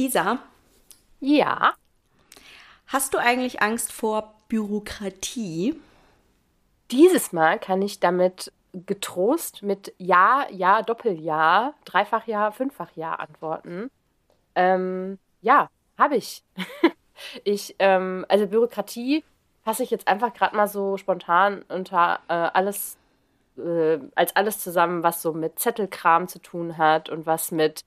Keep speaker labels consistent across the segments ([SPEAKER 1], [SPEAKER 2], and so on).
[SPEAKER 1] Lisa,
[SPEAKER 2] Ja.
[SPEAKER 1] hast du eigentlich Angst vor Bürokratie?
[SPEAKER 2] Dieses Mal kann ich damit getrost mit Ja, Ja, Doppelja, Dreifach Ja, Fünffach Ja antworten. Ähm, ja, habe ich. ich, ähm, also Bürokratie fasse ich jetzt einfach gerade mal so spontan unter äh, alles, äh, als alles zusammen, was so mit Zettelkram zu tun hat und was mit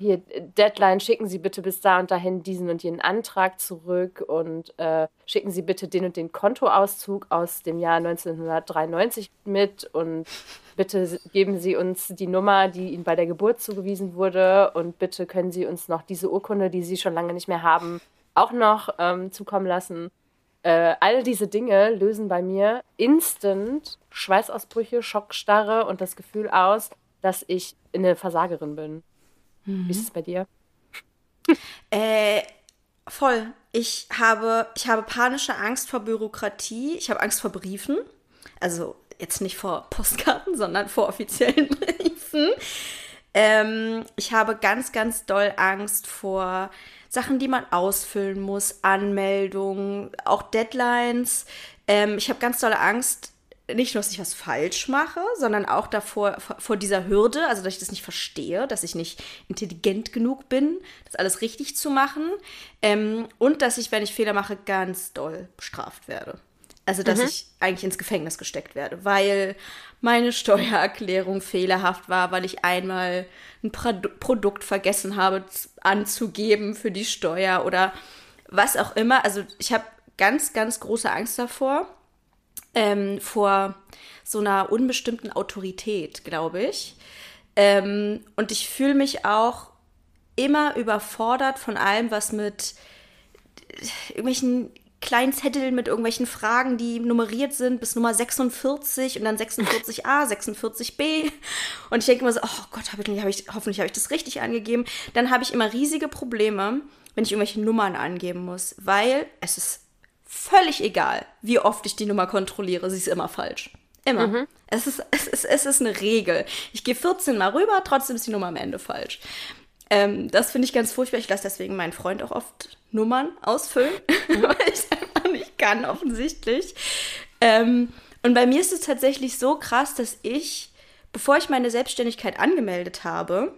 [SPEAKER 2] hier, Deadline, schicken Sie bitte bis da und dahin diesen und jenen Antrag zurück und äh, schicken Sie bitte den und den Kontoauszug aus dem Jahr 1993 mit und bitte geben Sie uns die Nummer, die Ihnen bei der Geburt zugewiesen wurde und bitte können Sie uns noch diese Urkunde, die Sie schon lange nicht mehr haben, auch noch ähm, zukommen lassen. Äh, all diese Dinge lösen bei mir instant Schweißausbrüche, Schockstarre und das Gefühl aus, dass ich eine Versagerin bin. Wie ist es bei dir?
[SPEAKER 1] Äh, voll. Ich habe, ich habe panische Angst vor Bürokratie. Ich habe Angst vor Briefen. Also jetzt nicht vor Postkarten, sondern vor offiziellen Briefen. Ähm, ich habe ganz, ganz doll Angst vor Sachen, die man ausfüllen muss, Anmeldungen, auch Deadlines. Ähm, ich habe ganz dolle Angst, nicht nur, dass ich was falsch mache, sondern auch davor, vor, dieser Hürde, also dass ich das nicht verstehe, dass ich nicht intelligent genug bin, das alles richtig zu machen. Ähm, und dass ich, wenn ich Fehler mache, ganz doll bestraft werde. Also, dass ich eigentlich ins Gefängnis gesteckt werde, weil meine Steuererklärung fehlerhaft war, weil ich einmal ein Produ Produkt vergessen habe anzugeben für die Steuer oder was auch immer. Also, ich habe ganz, ganz große Angst davor ähm, vor so einer unbestimmten Autorität, glaube ich. Ähm, und ich fühle mich auch immer überfordert von allem, was mit irgendwelchen kleinen Zetteln mit irgendwelchen Fragen, die nummeriert sind, bis Nummer 46 und dann 46a, 46b. Und ich denke immer so, oh Gott, hab ich, hab ich, hoffentlich habe ich das richtig angegeben. Dann habe ich immer riesige Probleme, wenn ich irgendwelche Nummern angeben muss, weil es ist völlig egal, wie oft ich die Nummer kontrolliere, sie ist immer falsch. Immer. Es, ist, es, ist, es ist eine Regel. Ich gehe 14 Mal rüber, trotzdem ist die Nummer am Ende falsch. Ähm, das finde ich ganz furchtbar. Ich lasse deswegen meinen Freund auch oft Nummern ausfüllen, weil ich es einfach nicht kann, offensichtlich. Ähm, und bei mir ist es tatsächlich so krass, dass ich, bevor ich meine Selbstständigkeit angemeldet habe,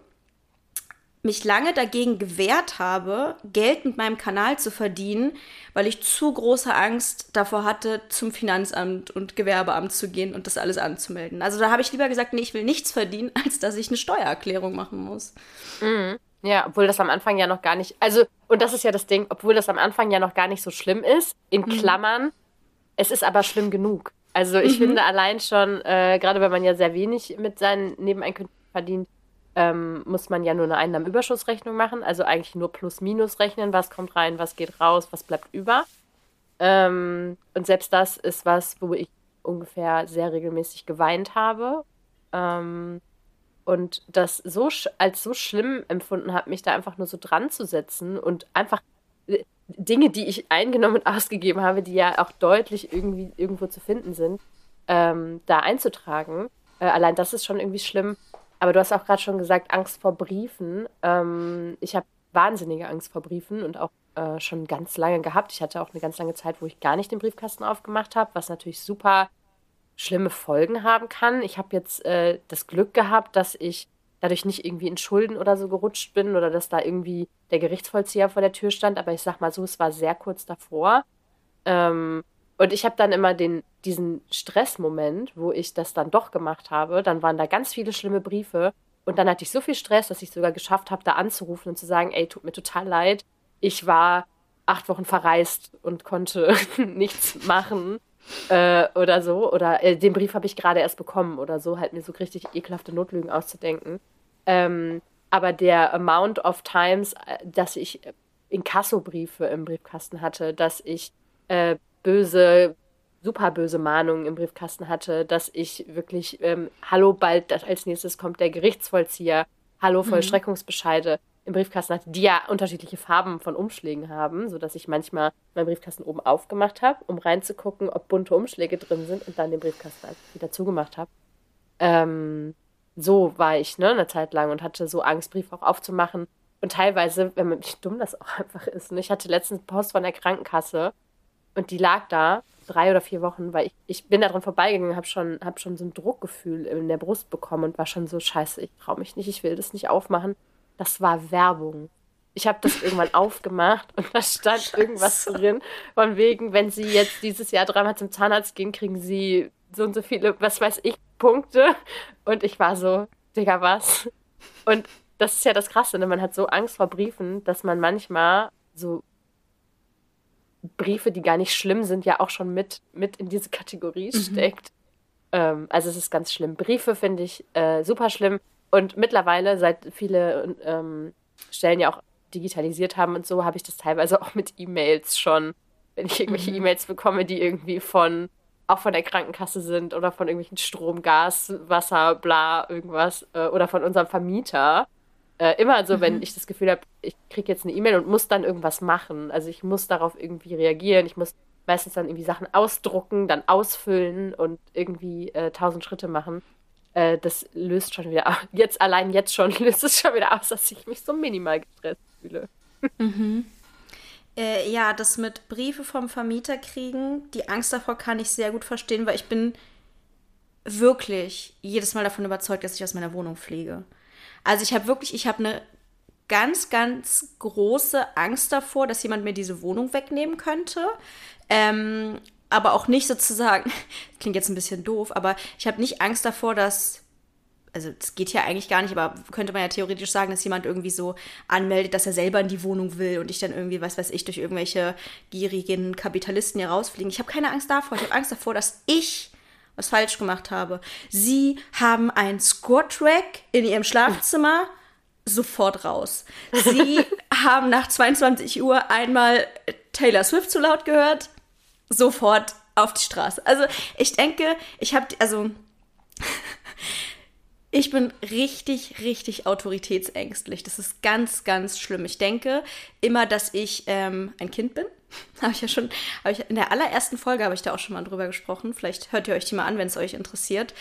[SPEAKER 1] mich lange dagegen gewehrt habe, Geld mit meinem Kanal zu verdienen, weil ich zu große Angst davor hatte, zum Finanzamt und Gewerbeamt zu gehen und das alles anzumelden. Also da habe ich lieber gesagt, nee, ich will nichts verdienen, als dass ich eine Steuererklärung machen muss.
[SPEAKER 2] Ja, obwohl das am Anfang ja noch gar nicht, also, und das ist ja das Ding, obwohl das am Anfang ja noch gar nicht so schlimm ist, in Klammern, es ist aber schlimm genug. Also ich finde allein schon, äh, gerade wenn man ja sehr wenig mit seinen Nebeneinkünften verdient, ähm, muss man ja nur eine Einnahmenüberschussrechnung machen, also eigentlich nur Plus-Minus rechnen, was kommt rein, was geht raus, was bleibt über. Ähm, und selbst das ist was, wo ich ungefähr sehr regelmäßig geweint habe. Ähm, und das so als so schlimm empfunden habe, mich da einfach nur so dran zu setzen und einfach äh, Dinge, die ich eingenommen und ausgegeben habe, die ja auch deutlich irgendwie irgendwo zu finden sind, ähm, da einzutragen. Äh, allein das ist schon irgendwie schlimm. Aber du hast auch gerade schon gesagt, Angst vor Briefen. Ähm, ich habe wahnsinnige Angst vor Briefen und auch äh, schon ganz lange gehabt. Ich hatte auch eine ganz lange Zeit, wo ich gar nicht den Briefkasten aufgemacht habe, was natürlich super schlimme Folgen haben kann. Ich habe jetzt äh, das Glück gehabt, dass ich dadurch nicht irgendwie in Schulden oder so gerutscht bin oder dass da irgendwie der Gerichtsvollzieher vor der Tür stand. Aber ich sag mal so, es war sehr kurz davor. Ähm, und ich habe dann immer den, diesen Stressmoment, wo ich das dann doch gemacht habe. Dann waren da ganz viele schlimme Briefe. Und dann hatte ich so viel Stress, dass ich sogar geschafft habe, da anzurufen und zu sagen, ey, tut mir total leid. Ich war acht Wochen verreist und konnte nichts machen äh, oder so. Oder äh, den Brief habe ich gerade erst bekommen oder so, halt mir so richtig ekelhafte Notlügen auszudenken. Ähm, aber der Amount of Times, äh, dass ich Inkassobriefe im Briefkasten hatte, dass ich äh, böse, super böse Mahnungen im Briefkasten hatte, dass ich wirklich, ähm, hallo, bald das, als nächstes kommt der Gerichtsvollzieher, hallo, Vollstreckungsbescheide im Briefkasten hatte, die ja unterschiedliche Farben von Umschlägen haben, sodass ich manchmal meinen Briefkasten oben aufgemacht habe, um reinzugucken, ob bunte Umschläge drin sind und dann den Briefkasten wieder zugemacht habe. Ähm, so war ich, ne, eine Zeit lang und hatte so Angst, Briefe auch aufzumachen. Und teilweise, wenn man, wie dumm das auch einfach ist. Ne? Ich hatte letztens Post von der Krankenkasse und die lag da drei oder vier Wochen, weil ich, ich bin da dran vorbeigegangen, habe schon, hab schon so ein Druckgefühl in der Brust bekommen und war schon so, scheiße, ich traue mich nicht, ich will das nicht aufmachen. Das war Werbung. Ich habe das irgendwann aufgemacht und da stand Scheiße. irgendwas drin, von wegen, wenn Sie jetzt dieses Jahr dreimal zum Zahnarzt gehen, kriegen Sie so und so viele, was weiß ich, Punkte. Und ich war so, Digga, was? Und das ist ja das Krasse, ne? man hat so Angst vor Briefen, dass man manchmal so Briefe, die gar nicht schlimm sind, ja auch schon mit, mit in diese Kategorie mhm. steckt. Ähm, also es ist ganz schlimm. Briefe finde ich äh, super schlimm. Und mittlerweile, seit viele ähm, Stellen ja auch digitalisiert haben und so, habe ich das teilweise auch mit E-Mails schon. Wenn ich irgendwelche mhm. E-Mails bekomme, die irgendwie von auch von der Krankenkasse sind oder von irgendwelchen Strom, Gas, Wasser, bla, irgendwas äh, oder von unserem Vermieter. Äh, immer so, mhm. wenn ich das Gefühl habe, ich kriege jetzt eine E-Mail und muss dann irgendwas machen. Also ich muss darauf irgendwie reagieren. Ich muss meistens dann irgendwie Sachen ausdrucken, dann ausfüllen und irgendwie äh, tausend Schritte machen. Äh, das löst schon wieder, jetzt allein jetzt schon löst es schon wieder aus, dass ich mich so minimal gestresst fühle.
[SPEAKER 1] Mhm. Äh, ja, das mit Briefe vom Vermieter kriegen, die Angst davor kann ich sehr gut verstehen, weil ich bin wirklich jedes Mal davon überzeugt, dass ich aus meiner Wohnung fliege. Also ich habe wirklich, ich habe eine ganz, ganz große Angst davor, dass jemand mir diese Wohnung wegnehmen könnte. Ähm, aber auch nicht sozusagen, klingt jetzt ein bisschen doof, aber ich habe nicht Angst davor, dass also das geht ja eigentlich gar nicht, aber könnte man ja theoretisch sagen, dass jemand irgendwie so anmeldet, dass er selber in die Wohnung will und ich dann irgendwie, was weiß ich, durch irgendwelche gierigen Kapitalisten hier rausfliegen. Ich habe keine Angst davor. Ich habe Angst davor, dass ich was falsch gemacht habe. Sie haben ein Squat-Rack in ihrem Schlafzimmer. Sofort raus. Sie haben nach 22 Uhr einmal Taylor Swift zu laut gehört. Sofort auf die Straße. Also ich denke, ich habe, also ich bin richtig, richtig autoritätsängstlich. Das ist ganz, ganz schlimm. Ich denke immer, dass ich ähm, ein Kind bin. habe ich ja schon, habe ich in der allerersten Folge habe ich da auch schon mal drüber gesprochen. Vielleicht hört ihr euch die mal an, wenn es euch interessiert.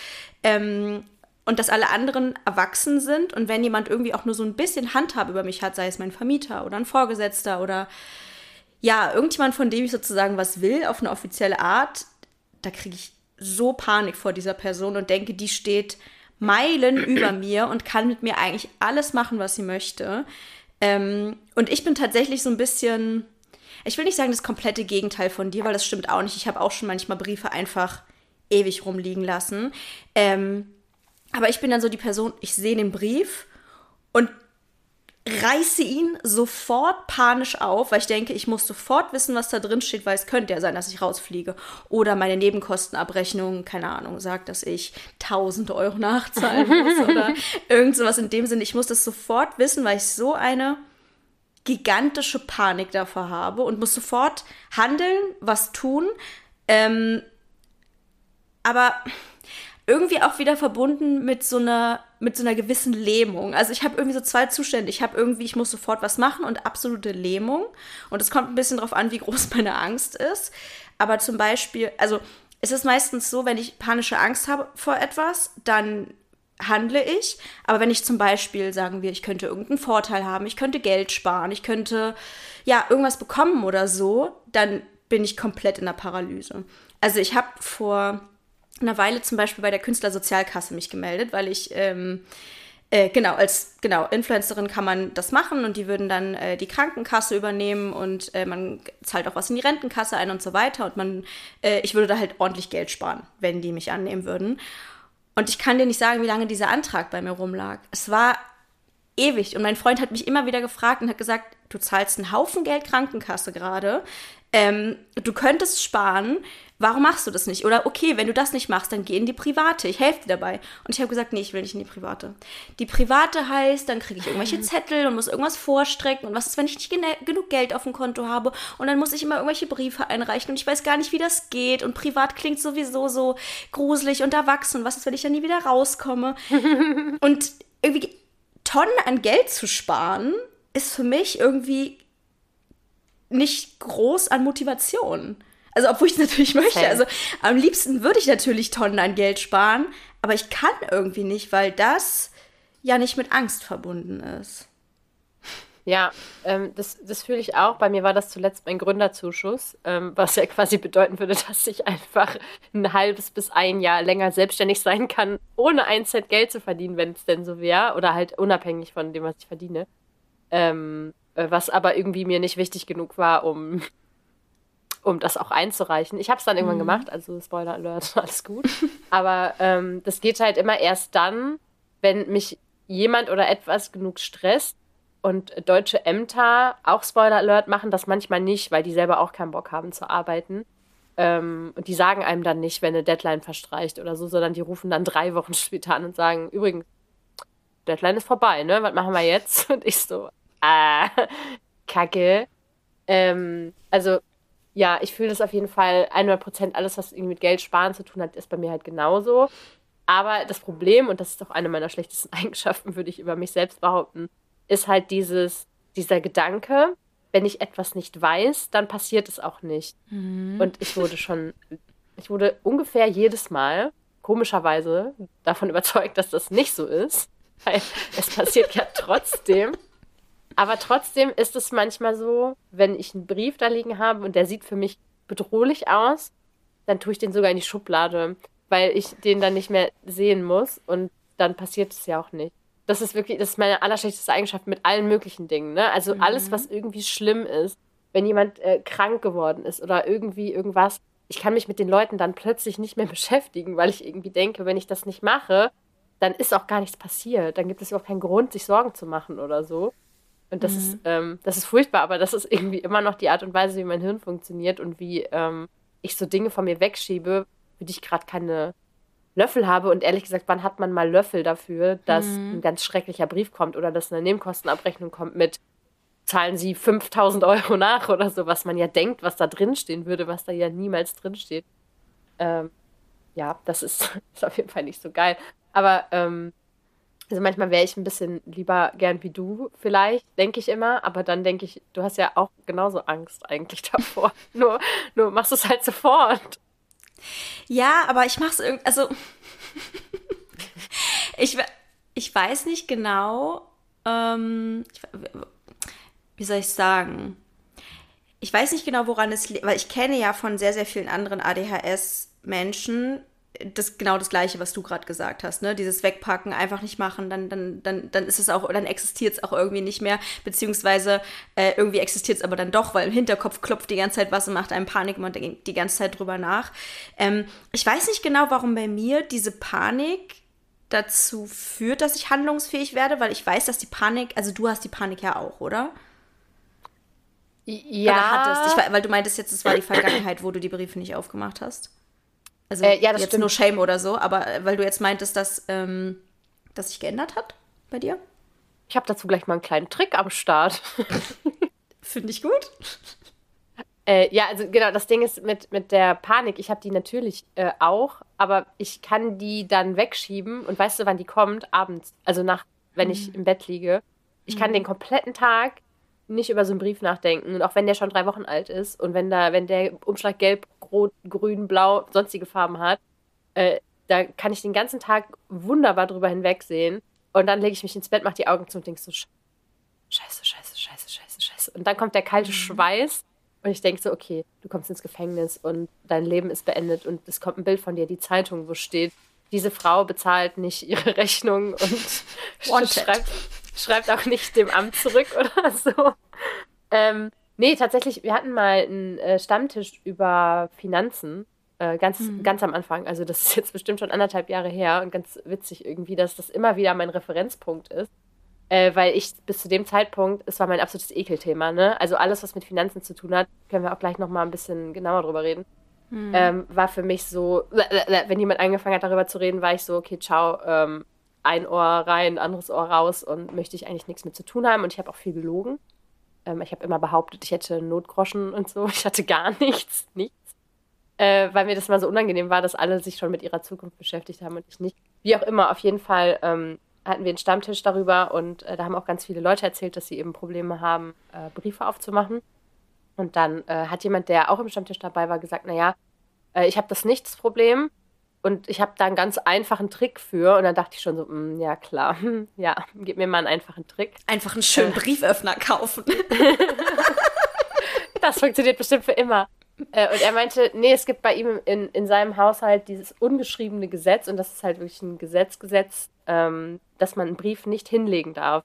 [SPEAKER 1] Ähm, und dass alle anderen erwachsen sind und wenn jemand irgendwie auch nur so ein bisschen Handhabe über mich hat, sei es mein Vermieter oder ein Vorgesetzter oder ja, irgendjemand, von dem ich sozusagen was will, auf eine offizielle Art, da kriege ich so Panik vor dieser Person und denke, die steht Meilen über mir und kann mit mir eigentlich alles machen, was sie möchte. Ähm, und ich bin tatsächlich so ein bisschen, ich will nicht sagen das komplette Gegenteil von dir, weil das stimmt auch nicht. Ich habe auch schon manchmal Briefe einfach ewig rumliegen lassen. Ähm, aber ich bin dann so die Person, ich sehe den Brief und reiße ihn sofort panisch auf, weil ich denke, ich muss sofort wissen, was da drin steht, weil es könnte ja sein, dass ich rausfliege. Oder meine Nebenkostenabrechnung, keine Ahnung, sagt, dass ich 1000 Euro nachzahlen muss oder irgend sowas in dem Sinne. Ich muss das sofort wissen, weil ich so eine gigantische Panik davor habe und muss sofort handeln, was tun. Ähm, aber irgendwie auch wieder verbunden mit so einer mit so einer gewissen Lähmung. Also ich habe irgendwie so zwei Zustände. Ich habe irgendwie, ich muss sofort was machen und absolute Lähmung. Und es kommt ein bisschen darauf an, wie groß meine Angst ist. Aber zum Beispiel, also es ist meistens so, wenn ich panische Angst habe vor etwas, dann handle ich. Aber wenn ich zum Beispiel, sagen wir, ich könnte irgendeinen Vorteil haben, ich könnte Geld sparen, ich könnte ja irgendwas bekommen oder so, dann bin ich komplett in der Paralyse. Also ich habe vor einer Weile zum Beispiel bei der Künstlersozialkasse mich gemeldet, weil ich ähm, äh, genau, als genau, Influencerin kann man das machen und die würden dann äh, die Krankenkasse übernehmen und äh, man zahlt auch was in die Rentenkasse ein und so weiter. Und man, äh, ich würde da halt ordentlich Geld sparen, wenn die mich annehmen würden. Und ich kann dir nicht sagen, wie lange dieser Antrag bei mir rumlag. Es war ewig. Und mein Freund hat mich immer wieder gefragt und hat gesagt, du zahlst einen Haufen Geld Krankenkasse gerade. Ähm, du könntest sparen warum machst du das nicht? Oder okay, wenn du das nicht machst, dann geh in die private. Ich helfe dir dabei. Und ich habe gesagt, nee, ich will nicht in die private. Die private heißt, dann kriege ich irgendwelche Zettel und muss irgendwas vorstrecken. Und was ist, wenn ich nicht genug Geld auf dem Konto habe? Und dann muss ich immer irgendwelche Briefe einreichen und ich weiß gar nicht, wie das geht. Und privat klingt sowieso so gruselig und erwachsen. Was ist, wenn ich dann nie wieder rauskomme? und irgendwie Tonnen an Geld zu sparen, ist für mich irgendwie nicht groß an Motivation. Also, obwohl ich es natürlich möchte. Also, am liebsten würde ich natürlich Tonnen an Geld sparen, aber ich kann irgendwie nicht, weil das ja nicht mit Angst verbunden ist.
[SPEAKER 2] Ja, ähm, das, das fühle ich auch. Bei mir war das zuletzt mein Gründerzuschuss, ähm, was ja quasi bedeuten würde, dass ich einfach ein halbes bis ein Jahr länger selbstständig sein kann, ohne ein Cent Geld zu verdienen, wenn es denn so wäre, oder halt unabhängig von dem, was ich verdiene. Ähm, äh, was aber irgendwie mir nicht wichtig genug war, um, um das auch einzureichen. Ich habe es dann irgendwann mhm. gemacht, also Spoiler Alert, alles gut. aber ähm, das geht halt immer erst dann, wenn mich jemand oder etwas genug stresst, und deutsche Ämter, auch Spoiler Alert, machen das manchmal nicht, weil die selber auch keinen Bock haben zu arbeiten. Ähm, und die sagen einem dann nicht, wenn eine Deadline verstreicht oder so, sondern die rufen dann drei Wochen später an und sagen, übrigens, Deadline ist vorbei, ne? Was machen wir jetzt? Und ich so, ah, kacke. Ähm, also, ja, ich fühle das auf jeden Fall 100 Prozent. Alles, was irgendwie mit Geld sparen zu tun hat, ist bei mir halt genauso. Aber das Problem, und das ist auch eine meiner schlechtesten Eigenschaften, würde ich über mich selbst behaupten, ist halt dieses, dieser Gedanke, wenn ich etwas nicht weiß, dann passiert es auch nicht. Mhm. Und ich wurde schon, ich wurde ungefähr jedes Mal komischerweise davon überzeugt, dass das nicht so ist. Weil es passiert ja trotzdem. Aber trotzdem ist es manchmal so, wenn ich einen Brief da liegen habe und der sieht für mich bedrohlich aus, dann tue ich den sogar in die Schublade, weil ich den dann nicht mehr sehen muss und dann passiert es ja auch nicht das ist wirklich, das ist meine allerschlechteste Eigenschaft mit allen möglichen Dingen. Ne? Also mhm. alles, was irgendwie schlimm ist, wenn jemand äh, krank geworden ist oder irgendwie irgendwas, ich kann mich mit den Leuten dann plötzlich nicht mehr beschäftigen, weil ich irgendwie denke, wenn ich das nicht mache, dann ist auch gar nichts passiert. Dann gibt es überhaupt keinen Grund, sich Sorgen zu machen oder so. Und das mhm. ist, ähm, das ist furchtbar, aber das ist irgendwie immer noch die Art und Weise, wie mein Hirn funktioniert und wie ähm, ich so Dinge von mir wegschiebe, für die ich gerade keine Löffel habe. Und ehrlich gesagt, wann hat man mal Löffel dafür, dass mhm. ein ganz schrecklicher Brief kommt oder dass eine Nebenkostenabrechnung kommt mit zahlen Sie 5000 Euro nach oder so, was man ja denkt, was da drin stehen würde, was da ja niemals drin steht. Ähm, ja, das ist, ist auf jeden Fall nicht so geil. Aber ähm, also manchmal wäre ich ein bisschen lieber gern wie du, vielleicht, denke ich immer. Aber dann denke ich, du hast ja auch genauso Angst eigentlich davor. nur, nur machst du es halt sofort.
[SPEAKER 1] Ja, aber ich mache es irgendwie, also ich, ich weiß nicht genau, ähm, wie soll ich sagen? Ich weiß nicht genau, woran es liegt, weil ich kenne ja von sehr, sehr vielen anderen ADHS-Menschen, das genau das gleiche, was du gerade gesagt hast, ne? Dieses Wegpacken, einfach nicht machen, dann, dann, dann, dann ist es auch, dann existiert es auch irgendwie nicht mehr, beziehungsweise äh, irgendwie existiert es aber dann doch, weil im Hinterkopf klopft die ganze Zeit was und macht einem Panik und man denkt die ganze Zeit drüber nach. Ähm, ich weiß nicht genau, warum bei mir diese Panik dazu führt, dass ich handlungsfähig werde, weil ich weiß, dass die Panik, also du hast die Panik ja auch, oder?
[SPEAKER 2] Ja.
[SPEAKER 1] Oder hattest, ich, weil du meintest jetzt, es war die Vergangenheit, wo du die Briefe nicht aufgemacht hast. Also
[SPEAKER 2] äh, ja, das
[SPEAKER 1] jetzt
[SPEAKER 2] stimmt.
[SPEAKER 1] nur Shame oder so, aber äh, weil du jetzt meintest, dass ähm, das sich geändert hat bei dir?
[SPEAKER 2] Ich habe dazu gleich mal einen kleinen Trick am Start.
[SPEAKER 1] Finde ich gut.
[SPEAKER 2] Äh, ja, also genau, das Ding ist mit, mit der Panik, ich habe die natürlich äh, auch, aber ich kann die dann wegschieben und weißt du, wann die kommt? Abends, also nach, wenn mhm. ich im Bett liege. Ich mhm. kann den kompletten Tag nicht über so einen Brief nachdenken. Und auch wenn der schon drei Wochen alt ist und wenn da, wenn der Umschlag gelb, rot, grün, blau, sonstige Farben hat, äh, da kann ich den ganzen Tag wunderbar drüber hinwegsehen. Und dann lege ich mich ins Bett, mache die Augen zu und denke so, scheiße, scheiße, scheiße, scheiße, scheiße. Und dann kommt der kalte mhm. Schweiß und ich denke so, okay, du kommst ins Gefängnis und dein Leben ist beendet und es kommt ein Bild von dir, die Zeitung, wo steht, diese Frau bezahlt nicht ihre Rechnung und schreibt, schreibt auch nicht dem Amt zurück oder so. Ähm, nee, tatsächlich, wir hatten mal einen äh, Stammtisch über Finanzen. Äh, ganz, mhm. ganz am Anfang. Also, das ist jetzt bestimmt schon anderthalb Jahre her und ganz witzig irgendwie, dass das immer wieder mein Referenzpunkt ist. Äh, weil ich bis zu dem Zeitpunkt, es war mein absolutes Ekelthema, ne? Also alles, was mit Finanzen zu tun hat, können wir auch gleich nochmal ein bisschen genauer drüber reden. Mhm. Ähm, war für mich so, wenn jemand angefangen hat, darüber zu reden, war ich so, okay, ciao, ähm, ein Ohr rein, anderes Ohr raus und möchte ich eigentlich nichts mit zu tun haben. Und ich habe auch viel gelogen. Ähm, ich habe immer behauptet, ich hätte Notgroschen und so. Ich hatte gar nichts, nichts. Äh, weil mir das mal so unangenehm war, dass alle sich schon mit ihrer Zukunft beschäftigt haben und ich nicht. Wie auch immer, auf jeden Fall ähm, hatten wir einen Stammtisch darüber und äh, da haben auch ganz viele Leute erzählt, dass sie eben Probleme haben, äh, Briefe aufzumachen. Und dann äh, hat jemand, der auch im Stammtisch dabei war, gesagt, naja, äh, ich habe das nicht das Problem, und ich habe da einen ganz einfachen Trick für. Und dann dachte ich schon so, mh, mm, ja klar, ja, gib mir mal einen einfachen Trick.
[SPEAKER 1] Einfach einen schönen äh. Brieföffner kaufen.
[SPEAKER 2] das funktioniert bestimmt für immer. Äh, und er meinte, nee, es gibt bei ihm in, in seinem Haushalt dieses ungeschriebene Gesetz, und das ist halt wirklich ein Gesetzgesetz, ähm, dass man einen Brief nicht hinlegen darf.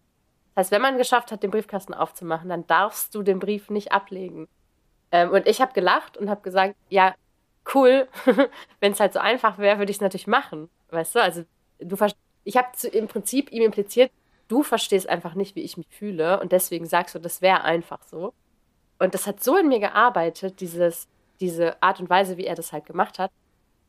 [SPEAKER 2] Das heißt, wenn man geschafft hat, den Briefkasten aufzumachen, dann darfst du den Brief nicht ablegen. Ähm, und ich habe gelacht und habe gesagt, ja, cool, wenn es halt so einfach wäre, würde ich es natürlich machen. Weißt du, also du ich habe im Prinzip ihm impliziert, du verstehst einfach nicht, wie ich mich fühle und deswegen sagst du, das wäre einfach so. Und das hat so in mir gearbeitet, dieses, diese Art und Weise, wie er das halt gemacht hat,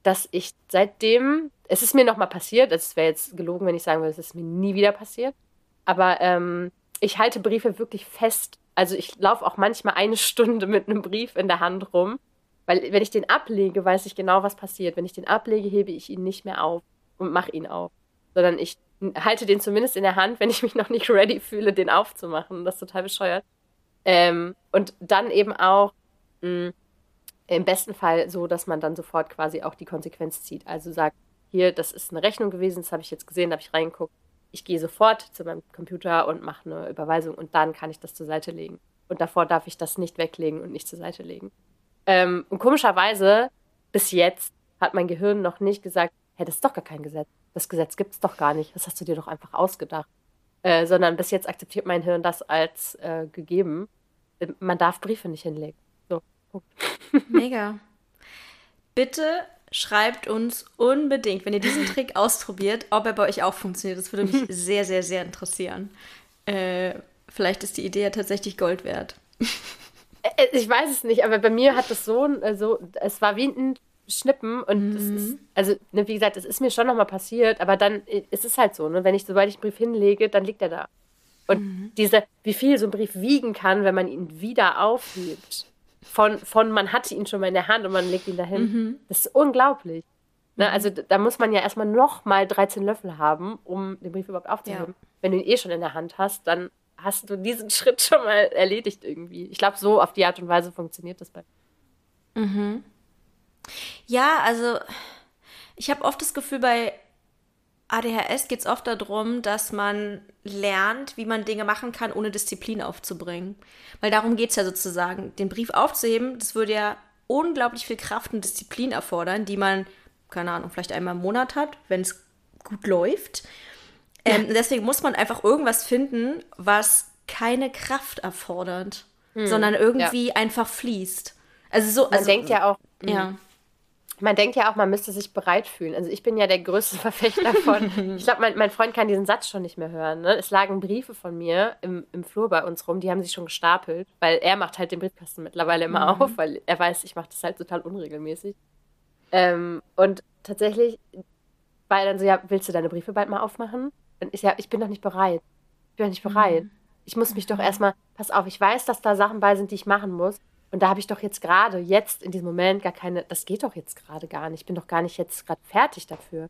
[SPEAKER 2] dass ich seitdem, es ist mir nochmal passiert, es wäre jetzt gelogen, wenn ich sagen würde, es ist mir nie wieder passiert, aber ähm, ich halte Briefe wirklich fest. Also ich laufe auch manchmal eine Stunde mit einem Brief in der Hand rum weil wenn ich den ablege, weiß ich genau, was passiert. Wenn ich den ablege, hebe ich ihn nicht mehr auf und mache ihn auf. Sondern ich halte den zumindest in der Hand, wenn ich mich noch nicht ready fühle, den aufzumachen. Das ist total bescheuert. Ähm, und dann eben auch mh, mm, im besten Fall so, dass man dann sofort quasi auch die Konsequenz zieht. Also sagt, hier, das ist eine Rechnung gewesen, das habe ich jetzt gesehen, da habe ich reingeguckt. Ich gehe sofort zu meinem Computer und mache eine Überweisung und dann kann ich das zur Seite legen. Und davor darf ich das nicht weglegen und nicht zur Seite legen. Ähm, und komischerweise, bis jetzt hat mein Gehirn noch nicht gesagt, hey, das ist doch gar kein Gesetz. Das Gesetz gibt es doch gar nicht. Das hast du dir doch einfach ausgedacht. Äh, sondern bis jetzt akzeptiert mein Hirn das als äh, gegeben. Äh, man darf Briefe nicht hinlegen. So, Punkt.
[SPEAKER 1] Mega. Bitte schreibt uns unbedingt, wenn ihr diesen Trick ausprobiert, ob er bei euch auch funktioniert. Das würde mich sehr, sehr, sehr interessieren. Äh, vielleicht ist die Idee ja tatsächlich Gold wert.
[SPEAKER 2] Äh, ich weiß es nicht, aber bei mir hat das so, also, es war wie ein Schnippen und mhm. es ist, also, ne, wie gesagt, es ist mir schon nochmal passiert, aber dann äh, ist es halt so, ne, wenn ich, sobald ich einen Brief hinlege, dann liegt er da. Und mhm. diese, wie viel so ein Brief wiegen kann, wenn man ihn wieder aufhebt, von, von man hatte ihn schon mal in der Hand und man legt ihn dahin, mhm. das ist unglaublich. Ne, mhm. also da muss man ja erstmal nochmal 13 Löffel haben, um den Brief überhaupt aufzuheben. Ja. Wenn du ihn eh schon in der Hand hast, dann hast du diesen Schritt schon mal erledigt irgendwie. Ich glaube, so auf die Art und Weise funktioniert das bei.
[SPEAKER 1] Mhm. Ja, also ich habe oft das Gefühl, bei ADHS geht es oft darum, dass man lernt, wie man Dinge machen kann, ohne Disziplin aufzubringen. Weil darum geht es ja sozusagen. Den Brief aufzuheben, das würde ja unglaublich viel Kraft und Disziplin erfordern, die man, keine Ahnung, vielleicht einmal im Monat hat, wenn es gut läuft. Ähm, deswegen muss man einfach irgendwas finden, was keine Kraft erfordert, hm. sondern irgendwie ja. einfach fließt. Also so.
[SPEAKER 2] Man
[SPEAKER 1] also,
[SPEAKER 2] denkt ja auch.
[SPEAKER 1] Ja. Hm.
[SPEAKER 2] Man denkt ja auch, man müsste sich bereit fühlen. Also ich bin ja der größte Verfechter von. ich glaube, mein, mein, Freund kann diesen Satz schon nicht mehr hören. Ne? Es lagen Briefe von mir im, im Flur bei uns rum, die haben sich schon gestapelt, weil er macht halt den Briefkasten mittlerweile immer mhm. auf, weil er weiß, ich mache das halt total unregelmäßig. Ähm, und tatsächlich war er dann so, ja, willst du deine Briefe bald mal aufmachen? Ich, ja, ich bin doch nicht bereit. Ich bin doch nicht bereit. Mhm. Ich muss mich doch erstmal, pass auf, ich weiß, dass da Sachen bei sind, die ich machen muss. Und da habe ich doch jetzt gerade, jetzt in diesem Moment gar keine, das geht doch jetzt gerade gar nicht. Ich bin doch gar nicht jetzt gerade fertig dafür.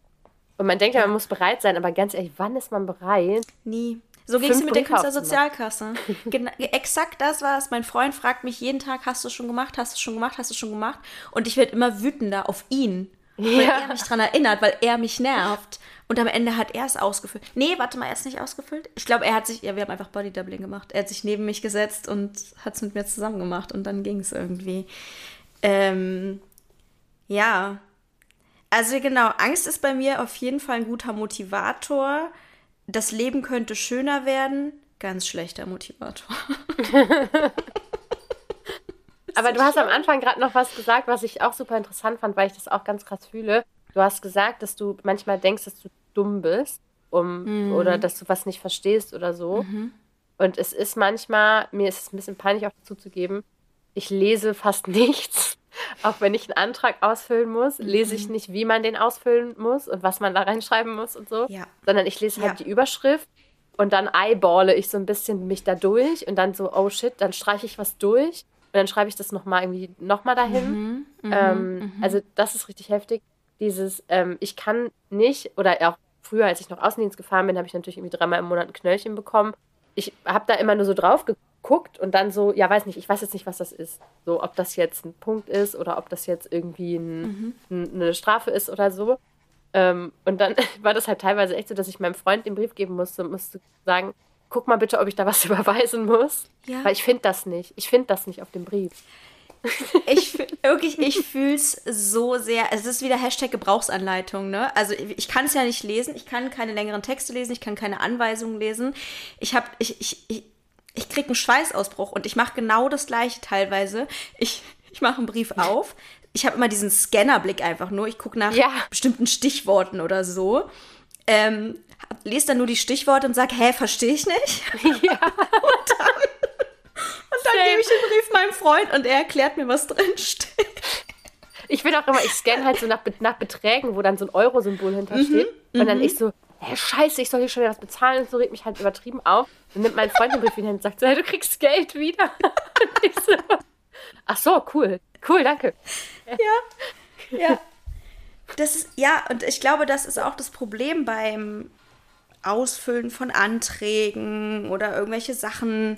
[SPEAKER 2] Und man denkt ja, man muss bereit sein, aber ganz ehrlich, wann ist man bereit?
[SPEAKER 1] Nie. So ging es mit der Künstlersozialkasse. genau, exakt das war es. Mein Freund fragt mich jeden Tag, hast du schon gemacht, hast du schon gemacht, hast du schon gemacht? Und ich werde immer wütender auf ihn, weil ja. er mich daran erinnert, weil er mich nervt. Und am Ende hat er es ausgefüllt. Nee, warte mal, er ist nicht ausgefüllt. Ich glaube, er hat sich, ja, wir haben einfach Bodydoubling gemacht. Er hat sich neben mich gesetzt und hat es mit mir zusammen gemacht und dann ging es irgendwie. Ähm, ja. Also genau, Angst ist bei mir auf jeden Fall ein guter Motivator. Das Leben könnte schöner werden. Ganz schlechter Motivator.
[SPEAKER 2] Aber du hast am Anfang gerade noch was gesagt, was ich auch super interessant fand, weil ich das auch ganz krass fühle. Du hast gesagt, dass du manchmal denkst, dass du dumm bist um, mhm. oder dass du was nicht verstehst oder so. Mhm. Und es ist manchmal, mir ist es ein bisschen peinlich auch zuzugeben, ich lese fast nichts. Auch wenn ich einen Antrag ausfüllen muss, mhm. lese ich nicht, wie man den ausfüllen muss und was man da reinschreiben muss und so. Ja. Sondern ich lese halt ja. die Überschrift und dann eyeballe ich so ein bisschen mich da durch und dann so, oh shit, dann streiche ich was durch und dann schreibe ich das nochmal irgendwie nochmal dahin. Mhm. Mhm. Ähm, mhm. also das ist richtig heftig dieses, ähm, ich kann nicht, oder auch früher, als ich noch Außendienst gefahren bin, habe ich natürlich irgendwie dreimal im Monat ein Knöllchen bekommen. Ich habe da immer nur so drauf geguckt guckt und dann so, ja, weiß nicht, ich weiß jetzt nicht, was das ist. So, ob das jetzt ein Punkt ist oder ob das jetzt irgendwie ein, mhm. eine Strafe ist oder so. Ähm, und dann war das halt teilweise echt so, dass ich meinem Freund den Brief geben musste und musste sagen, guck mal bitte, ob ich da was überweisen muss. Ja. Weil ich finde das nicht. Ich finde das nicht auf dem Brief.
[SPEAKER 1] Ich wirklich, ich fühle es so sehr. Es ist wieder Hashtag Gebrauchsanleitung, ne? Also ich kann es ja nicht lesen, ich kann keine längeren Texte lesen, ich kann keine Anweisungen lesen. Ich habe, ich, ich, ich, ich kriege einen Schweißausbruch und ich mache genau das gleiche teilweise. Ich, ich mache einen Brief auf. Ich habe immer diesen Scannerblick einfach nur. Ich gucke nach ja. bestimmten Stichworten oder so. Ähm, lese dann nur die Stichworte und sage, hä, verstehe ich nicht? Ja. und dann, und dann gebe ich den Brief meinem Freund und er erklärt mir, was drin steht.
[SPEAKER 2] Ich bin auch immer, ich scanne halt so nach, nach Beträgen, wo dann so ein Euro-Symbol hintersteht. Mhm, und dann mhm. ich so, hä, scheiße, ich soll hier schon wieder was bezahlen und so regt mich halt übertrieben auf. Dann nimmt mein Freund den Brief wieder und sagt so, hey, du kriegst Geld wieder. Und ich so, ach so, cool. Cool, danke.
[SPEAKER 1] Ja, ja. Das ist, ja, und ich glaube, das ist auch das Problem beim Ausfüllen von Anträgen oder irgendwelche Sachen,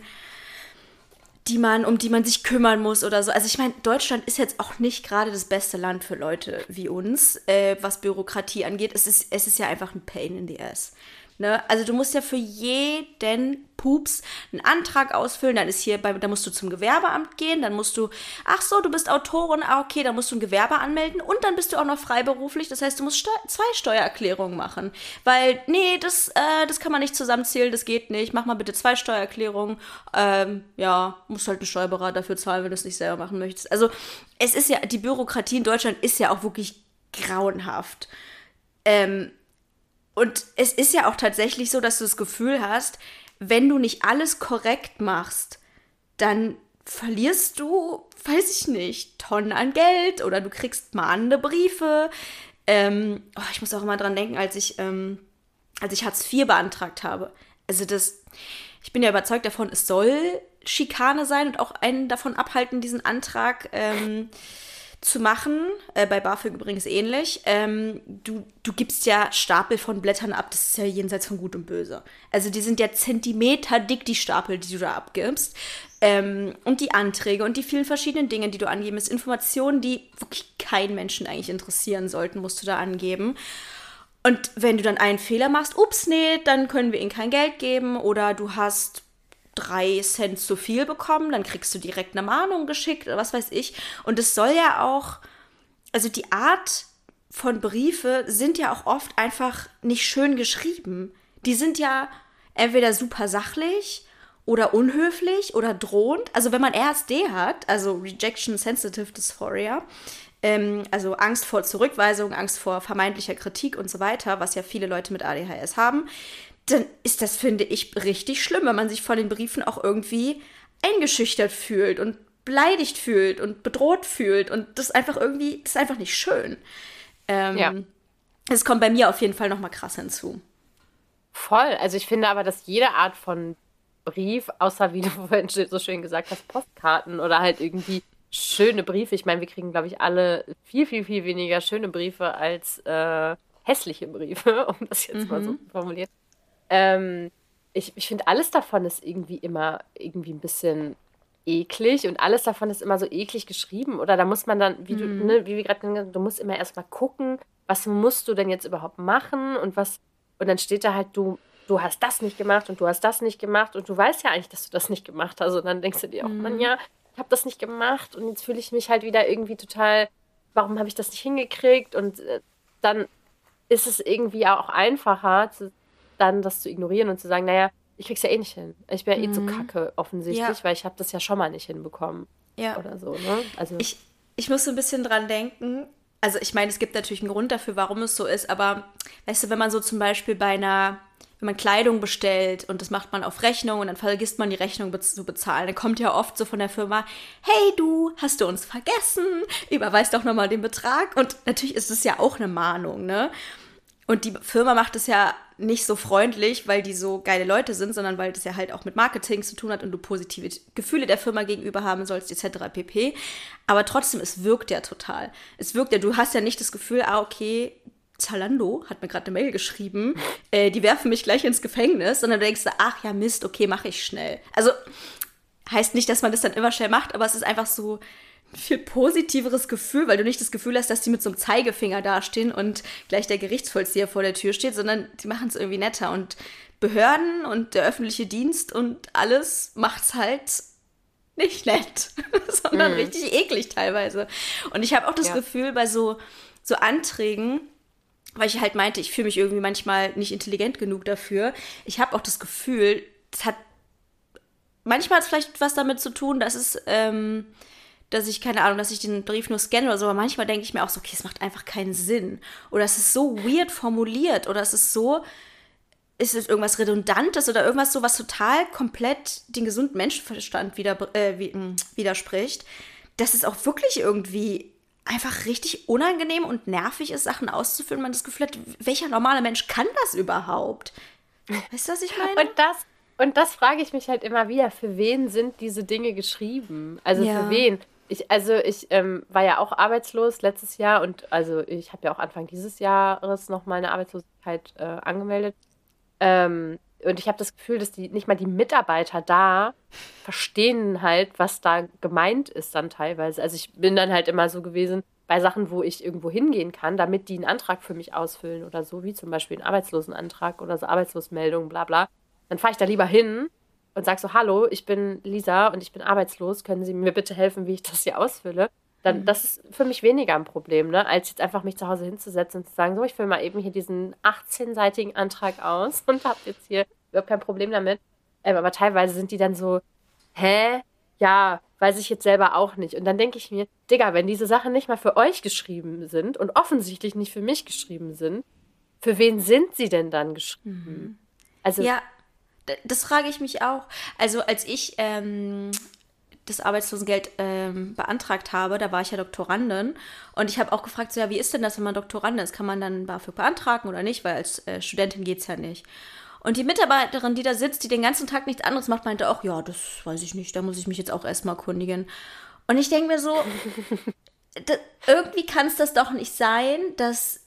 [SPEAKER 1] die man, um die man sich kümmern muss oder so. Also ich meine, Deutschland ist jetzt auch nicht gerade das beste Land für Leute wie uns, äh, was Bürokratie angeht. Es ist, es ist ja einfach ein Pain in the ass. Ne? Also du musst ja für jeden Pups einen Antrag ausfüllen, dann ist hier bei, da musst du zum Gewerbeamt gehen, dann musst du, ach so, du bist Autorin, ah, okay, dann musst du ein Gewerbe anmelden und dann bist du auch noch freiberuflich, das heißt, du musst Steu zwei Steuererklärungen machen, weil, nee, das, äh, das kann man nicht zusammenzählen, das geht nicht, mach mal bitte zwei Steuererklärungen, ähm, ja, musst halt einen Steuerberater dafür zahlen, wenn du es nicht selber machen möchtest. Also, es ist ja, die Bürokratie in Deutschland ist ja auch wirklich grauenhaft. Ähm, und es ist ja auch tatsächlich so, dass du das Gefühl hast, wenn du nicht alles korrekt machst, dann verlierst du, weiß ich nicht, Tonnen an Geld oder du kriegst mahnende Briefe. Ähm, oh, ich muss auch immer dran denken, als ich, ähm, als ich Hartz IV beantragt habe. Also das, ich bin ja überzeugt davon, es soll Schikane sein und auch einen davon abhalten, diesen Antrag ähm, zu machen. Äh, bei BAföG übrigens ähnlich. Ähm, du, du gibst ja Stapel von Blättern ab, das ist ja jenseits von Gut und Böse. Also die sind ja Zentimeter dick, die Stapel, die du da abgibst. Ähm, und die Anträge und die vielen verschiedenen Dinge, die du angeben ist Informationen, die wirklich keinen Menschen eigentlich interessieren sollten, musst du da angeben. Und wenn du dann einen Fehler machst, ups, nee, dann können wir ihnen kein Geld geben oder du hast drei Cent zu viel bekommen, dann kriegst du direkt eine Mahnung geschickt oder was weiß ich. Und es soll ja auch, also die Art von Briefe sind ja auch oft einfach nicht schön geschrieben. Die sind ja entweder super sachlich oder unhöflich oder drohend. Also wenn man RSD hat, also Rejection Sensitive Dysphoria, ähm, also Angst vor Zurückweisung, Angst vor vermeintlicher Kritik und so weiter, was ja viele Leute mit ADHS haben, dann ist das, finde ich, richtig schlimm, wenn man sich vor den Briefen auch irgendwie eingeschüchtert fühlt und beleidigt fühlt und bedroht fühlt und das einfach irgendwie, das ist einfach nicht schön. Ähm, ja. Es kommt bei mir auf jeden Fall nochmal krass hinzu.
[SPEAKER 2] Voll. Also ich finde aber, dass jede Art von Brief, außer wie du vorhin so schön gesagt hast, Postkarten oder halt irgendwie schöne Briefe. Ich meine, wir kriegen, glaube ich, alle viel, viel, viel weniger schöne Briefe als äh, hässliche Briefe, um das jetzt mhm. mal so zu formulieren. Ähm, ich ich finde, alles davon ist irgendwie immer irgendwie ein bisschen eklig und alles davon ist immer so eklig geschrieben. Oder da muss man dann, wie, mhm. du, ne, wie wir gerade gesagt haben, du musst immer erstmal gucken, was musst du denn jetzt überhaupt machen und was, und dann steht da halt, du, du hast das nicht gemacht und du hast das nicht gemacht und du weißt ja eigentlich, dass du das nicht gemacht hast. Und dann denkst du dir auch, mhm. man, ja, ich habe das nicht gemacht und jetzt fühle ich mich halt wieder irgendwie total, warum habe ich das nicht hingekriegt? Und äh, dann ist es irgendwie auch einfacher, zu, dann das zu ignorieren und zu sagen, naja, ich krieg's ja eh nicht hin. Ich bin ja eh mhm. zu kacke offensichtlich, ja. weil ich habe das ja schon mal nicht hinbekommen. Ja. Oder so, ne?
[SPEAKER 1] Also ich, ich muss so ein bisschen dran denken. Also ich meine, es gibt natürlich einen Grund dafür, warum es so ist, aber weißt du, wenn man so zum Beispiel bei einer, wenn man Kleidung bestellt und das macht man auf Rechnung und dann vergisst man die Rechnung be zu bezahlen, dann kommt ja oft so von der Firma, hey du, hast du uns vergessen? Überweist doch nochmal den Betrag. Und natürlich ist es ja auch eine Mahnung, ne? Und die Firma macht es ja nicht so freundlich, weil die so geile Leute sind, sondern weil das ja halt auch mit Marketing zu tun hat und du positive Gefühle der Firma gegenüber haben sollst, etc. pp. Aber trotzdem, es wirkt ja total. Es wirkt ja, du hast ja nicht das Gefühl, ah, okay, Zalando hat mir gerade eine Mail geschrieben, äh, die werfen mich gleich ins Gefängnis, sondern du denkst, ach ja, Mist, okay, mache ich schnell. Also, heißt nicht, dass man das dann immer schnell macht, aber es ist einfach so viel positiveres Gefühl, weil du nicht das Gefühl hast, dass die mit so einem Zeigefinger dastehen und gleich der Gerichtsvollzieher vor der Tür steht, sondern die machen es irgendwie netter. Und Behörden und der öffentliche Dienst und alles macht es halt nicht nett, sondern mhm. richtig eklig teilweise. Und ich habe auch das ja. Gefühl, bei so, so Anträgen, weil ich halt meinte, ich fühle mich irgendwie manchmal nicht intelligent genug dafür. Ich habe auch das Gefühl, es hat manchmal hat es vielleicht was damit zu tun, dass es, ähm, dass ich, keine Ahnung, dass ich den Brief nur scanne oder so, aber manchmal denke ich mir auch so, okay, es macht einfach keinen Sinn. Oder es ist so weird formuliert oder es ist so, ist es irgendwas Redundantes oder irgendwas so, was total komplett den gesunden Menschenverstand wieder, äh, widerspricht, dass es auch wirklich irgendwie einfach richtig unangenehm und nervig ist, Sachen auszufüllen. Man das Gefühl hat, welcher normale Mensch kann das überhaupt? Weißt du, was ich meine?
[SPEAKER 2] Und das, und das frage ich mich halt immer wieder, für wen sind diese Dinge geschrieben? Also ja. für wen? Ich, also ich ähm, war ja auch arbeitslos letztes Jahr und also ich habe ja auch Anfang dieses Jahres noch meine Arbeitslosigkeit äh, angemeldet. Ähm, und ich habe das Gefühl, dass die nicht mal die Mitarbeiter da verstehen halt, was da gemeint ist dann teilweise. Also ich bin dann halt immer so gewesen bei Sachen, wo ich irgendwo hingehen kann, damit die einen Antrag für mich ausfüllen oder so, wie zum Beispiel einen Arbeitslosenantrag oder so Arbeitslosmeldung, bla bla. Dann fahre ich da lieber hin und sage so, hallo, ich bin Lisa und ich bin arbeitslos, können Sie mir bitte helfen, wie ich das hier ausfülle? dann mhm. das ist für mich weniger ein Problem, ne? als jetzt einfach mich zu Hause hinzusetzen und zu sagen, so, ich fülle mal eben hier diesen 18-seitigen Antrag aus und habe jetzt hier überhaupt kein Problem damit. Ähm, aber teilweise sind die dann so, hä? Ja, weiß ich jetzt selber auch nicht. Und dann denke ich mir, Digga, wenn diese Sachen nicht mal für euch geschrieben sind und offensichtlich nicht für mich geschrieben sind, für wen sind sie denn dann geschrieben? Mhm.
[SPEAKER 1] Also ja, das frage ich mich auch. Also als ich ähm, das Arbeitslosengeld ähm, beantragt habe, da war ich ja Doktorandin und ich habe auch gefragt, so ja, wie ist denn das, wenn man Doktorandin ist? Kann man dann BAföG beantragen oder nicht? Weil als äh, Studentin geht es ja nicht. Und die Mitarbeiterin, die da sitzt, die den ganzen Tag nichts anderes macht, meinte auch, ja, das weiß ich nicht, da muss ich mich jetzt auch erstmal kundigen. Und ich denke mir so, irgendwie kann es das doch nicht sein, dass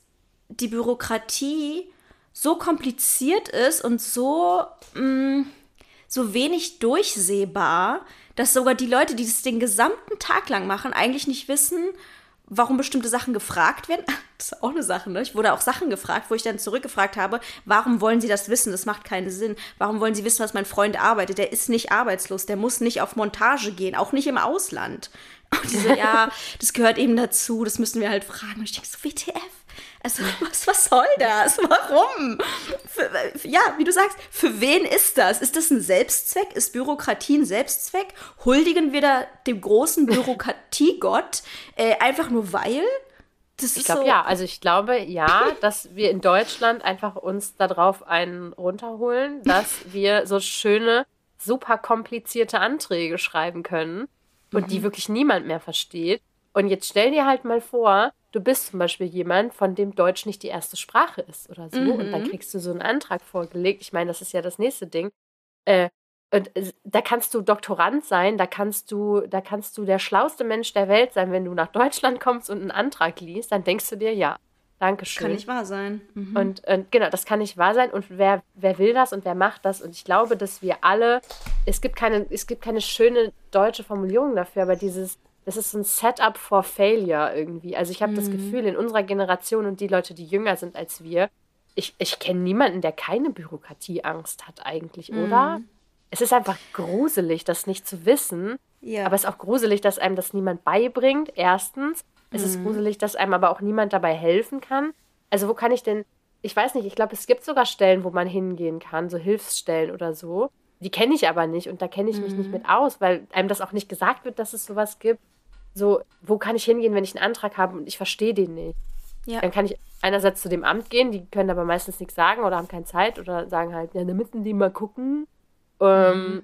[SPEAKER 1] die Bürokratie so kompliziert ist und so, mh, mm, so wenig durchsehbar, dass sogar die Leute, die das den gesamten Tag lang machen, eigentlich nicht wissen, warum bestimmte Sachen gefragt werden. Das ist auch eine Sache, ne? Ich wurde auch Sachen gefragt, wo ich dann zurückgefragt habe, warum wollen Sie das wissen? Das macht keinen Sinn. Warum wollen Sie wissen, was mein Freund arbeitet? Der ist nicht arbeitslos, der muss nicht auf Montage gehen, auch nicht im Ausland. Und die so, ja, das gehört eben dazu, das müssen wir halt fragen. Und ich denke so, WTF? Also, was, was soll das? Warum? Für, ja, wie du sagst, für wen ist das? Ist das ein Selbstzweck? Ist Bürokratie ein Selbstzweck? Huldigen wir da dem großen Bürokratiegott äh, einfach nur weil?
[SPEAKER 2] Das ich glaube so ja, also ich glaube ja, dass wir in Deutschland einfach uns darauf einen runterholen, dass wir so schöne, super komplizierte Anträge schreiben können und mhm. die wirklich niemand mehr versteht. Und jetzt stell dir halt mal vor, du bist zum Beispiel jemand, von dem Deutsch nicht die erste Sprache ist oder so, mhm. und dann mhm. kriegst du so einen Antrag vorgelegt. Ich meine, das ist ja das nächste Ding. Äh, und äh, da kannst du Doktorand sein, da kannst du, da kannst du der schlauste Mensch der Welt sein, wenn du nach Deutschland kommst und einen Antrag liest, dann denkst du dir, ja, Dankeschön.
[SPEAKER 1] Kann nicht wahr sein.
[SPEAKER 2] Mhm. Und, und, genau, das kann nicht wahr sein. Und wer, wer will das und wer macht das? Und ich glaube, dass wir alle, es gibt keine, es gibt keine schöne deutsche Formulierung dafür, aber dieses, das ist so ein Setup for Failure irgendwie. Also ich habe mhm. das Gefühl, in unserer Generation und die Leute, die jünger sind als wir, ich, ich kenne niemanden, der keine Bürokratieangst hat eigentlich, mhm. oder? Es ist einfach gruselig, das nicht zu wissen. Ja. Aber es ist auch gruselig, dass einem das niemand beibringt, erstens. Es mhm. ist gruselig, dass einem aber auch niemand dabei helfen kann. Also wo kann ich denn, ich weiß nicht, ich glaube, es gibt sogar Stellen, wo man hingehen kann, so Hilfsstellen oder so. Die kenne ich aber nicht und da kenne ich mich nicht mhm. mit aus, weil einem das auch nicht gesagt wird, dass es sowas gibt so, wo kann ich hingehen, wenn ich einen Antrag habe und ich verstehe den nicht? Ja. Dann kann ich einerseits zu dem Amt gehen, die können aber meistens nichts sagen oder haben keine Zeit oder sagen halt, ja, dann müssen die mal gucken. Ähm, mhm.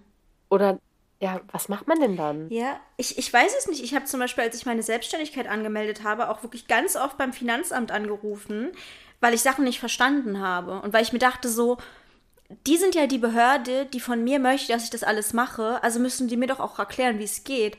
[SPEAKER 2] Oder ja, was macht man denn dann?
[SPEAKER 1] Ja, ich, ich weiß es nicht. Ich habe zum Beispiel, als ich meine Selbstständigkeit angemeldet habe, auch wirklich ganz oft beim Finanzamt angerufen, weil ich Sachen nicht verstanden habe. Und weil ich mir dachte so, die sind ja die Behörde, die von mir möchte, dass ich das alles mache. Also müssen die mir doch auch erklären, wie es geht.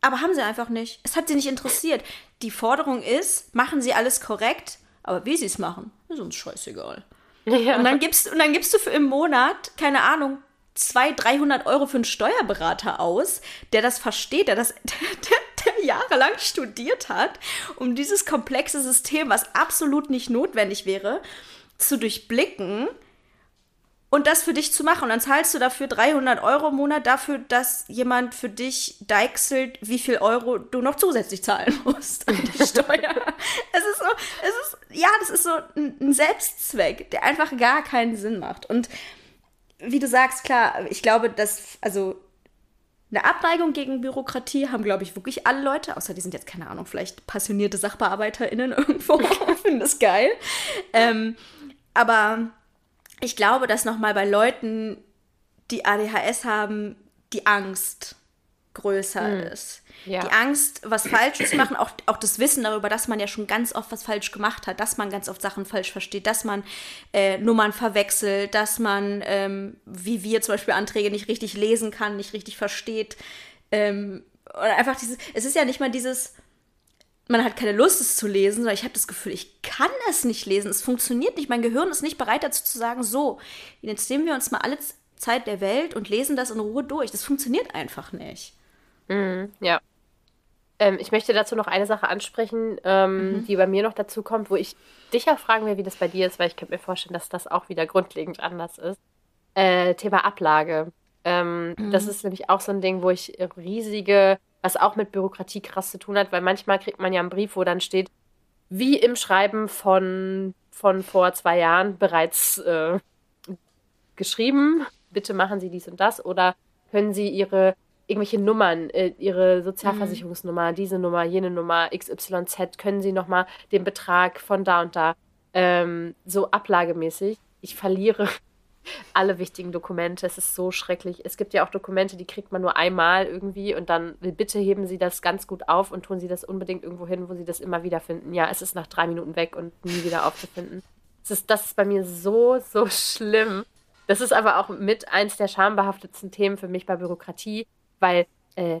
[SPEAKER 1] Aber haben sie einfach nicht. Es hat sie nicht interessiert. Die Forderung ist, machen sie alles korrekt, aber wie sie es machen, ist uns scheißegal. Ja. Und, dann gibst, und dann gibst du für im Monat, keine Ahnung, 200, 300 Euro für einen Steuerberater aus, der das versteht, der das der, der jahrelang studiert hat, um dieses komplexe System, was absolut nicht notwendig wäre, zu durchblicken und das für dich zu machen. Und dann zahlst du dafür 300 Euro im Monat dafür, dass jemand für dich deichselt, wie viel Euro du noch zusätzlich zahlen musst an die Steuer. es ist so, es ist, ja, das ist so ein Selbstzweck, der einfach gar keinen Sinn macht. Und wie du sagst, klar, ich glaube, dass, also eine Abneigung gegen Bürokratie haben, glaube ich, wirklich alle Leute, außer die sind jetzt, keine Ahnung, vielleicht passionierte SachbearbeiterInnen irgendwo, finden das geil. Ähm, aber ich glaube, dass nochmal bei Leuten, die ADHS haben, die Angst größer mhm. ist. Ja. Die Angst, was Falsches zu machen, auch, auch das Wissen darüber, dass man ja schon ganz oft was falsch gemacht hat, dass man ganz oft Sachen falsch versteht, dass man äh, Nummern verwechselt, dass man, ähm, wie wir zum Beispiel Anträge nicht richtig lesen kann, nicht richtig versteht. Ähm, oder einfach dieses, es ist ja nicht mal dieses, man hat keine Lust, es zu lesen, sondern ich habe das Gefühl, ich kann es nicht lesen. Es funktioniert nicht. Mein Gehirn ist nicht bereit dazu zu sagen, so, jetzt nehmen wir uns mal alle Zeit der Welt und lesen das in Ruhe durch. Das funktioniert einfach nicht.
[SPEAKER 2] Mhm, ja. Ähm, ich möchte dazu noch eine Sache ansprechen, ähm, mhm. die bei mir noch dazu kommt, wo ich dich auch fragen will, wie das bei dir ist, weil ich könnte mir vorstellen, dass das auch wieder grundlegend anders ist. Äh, Thema Ablage. Ähm, mhm. Das ist nämlich auch so ein Ding, wo ich riesige was auch mit Bürokratie krass zu tun hat, weil manchmal kriegt man ja einen Brief, wo dann steht, wie im Schreiben von, von vor zwei Jahren bereits äh, geschrieben, bitte machen Sie dies und das oder können Sie Ihre irgendwelche Nummern, äh, Ihre Sozialversicherungsnummer, mhm. diese Nummer, jene Nummer, XYZ, können Sie nochmal den Betrag von da und da ähm, so ablagemäßig. Ich verliere alle wichtigen Dokumente. Es ist so schrecklich. Es gibt ja auch Dokumente, die kriegt man nur einmal irgendwie und dann bitte heben Sie das ganz gut auf und tun Sie das unbedingt irgendwo hin, wo Sie das immer wieder finden. Ja, es ist nach drei Minuten weg und nie wieder aufzufinden. Das ist, das ist bei mir so, so schlimm. Das ist aber auch mit eins der schambehaftetsten Themen für mich bei Bürokratie, weil äh,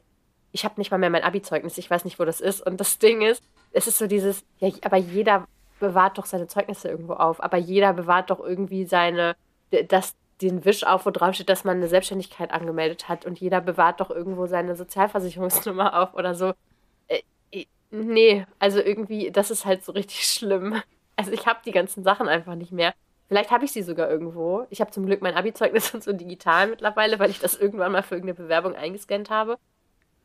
[SPEAKER 2] ich habe nicht mal mehr mein Abi-Zeugnis. Ich weiß nicht, wo das ist. Und das Ding ist, es ist so dieses, ja, aber jeder bewahrt doch seine Zeugnisse irgendwo auf. Aber jeder bewahrt doch irgendwie seine das, den Wisch auf, wo drauf steht, dass man eine Selbstständigkeit angemeldet hat und jeder bewahrt doch irgendwo seine Sozialversicherungsnummer auf oder so. Äh, nee, also irgendwie, das ist halt so richtig schlimm. Also ich habe die ganzen Sachen einfach nicht mehr. Vielleicht habe ich sie sogar irgendwo. Ich habe zum Glück mein Abi-Zeugnis und so digital mittlerweile, weil ich das irgendwann mal für irgendeine Bewerbung eingescannt habe.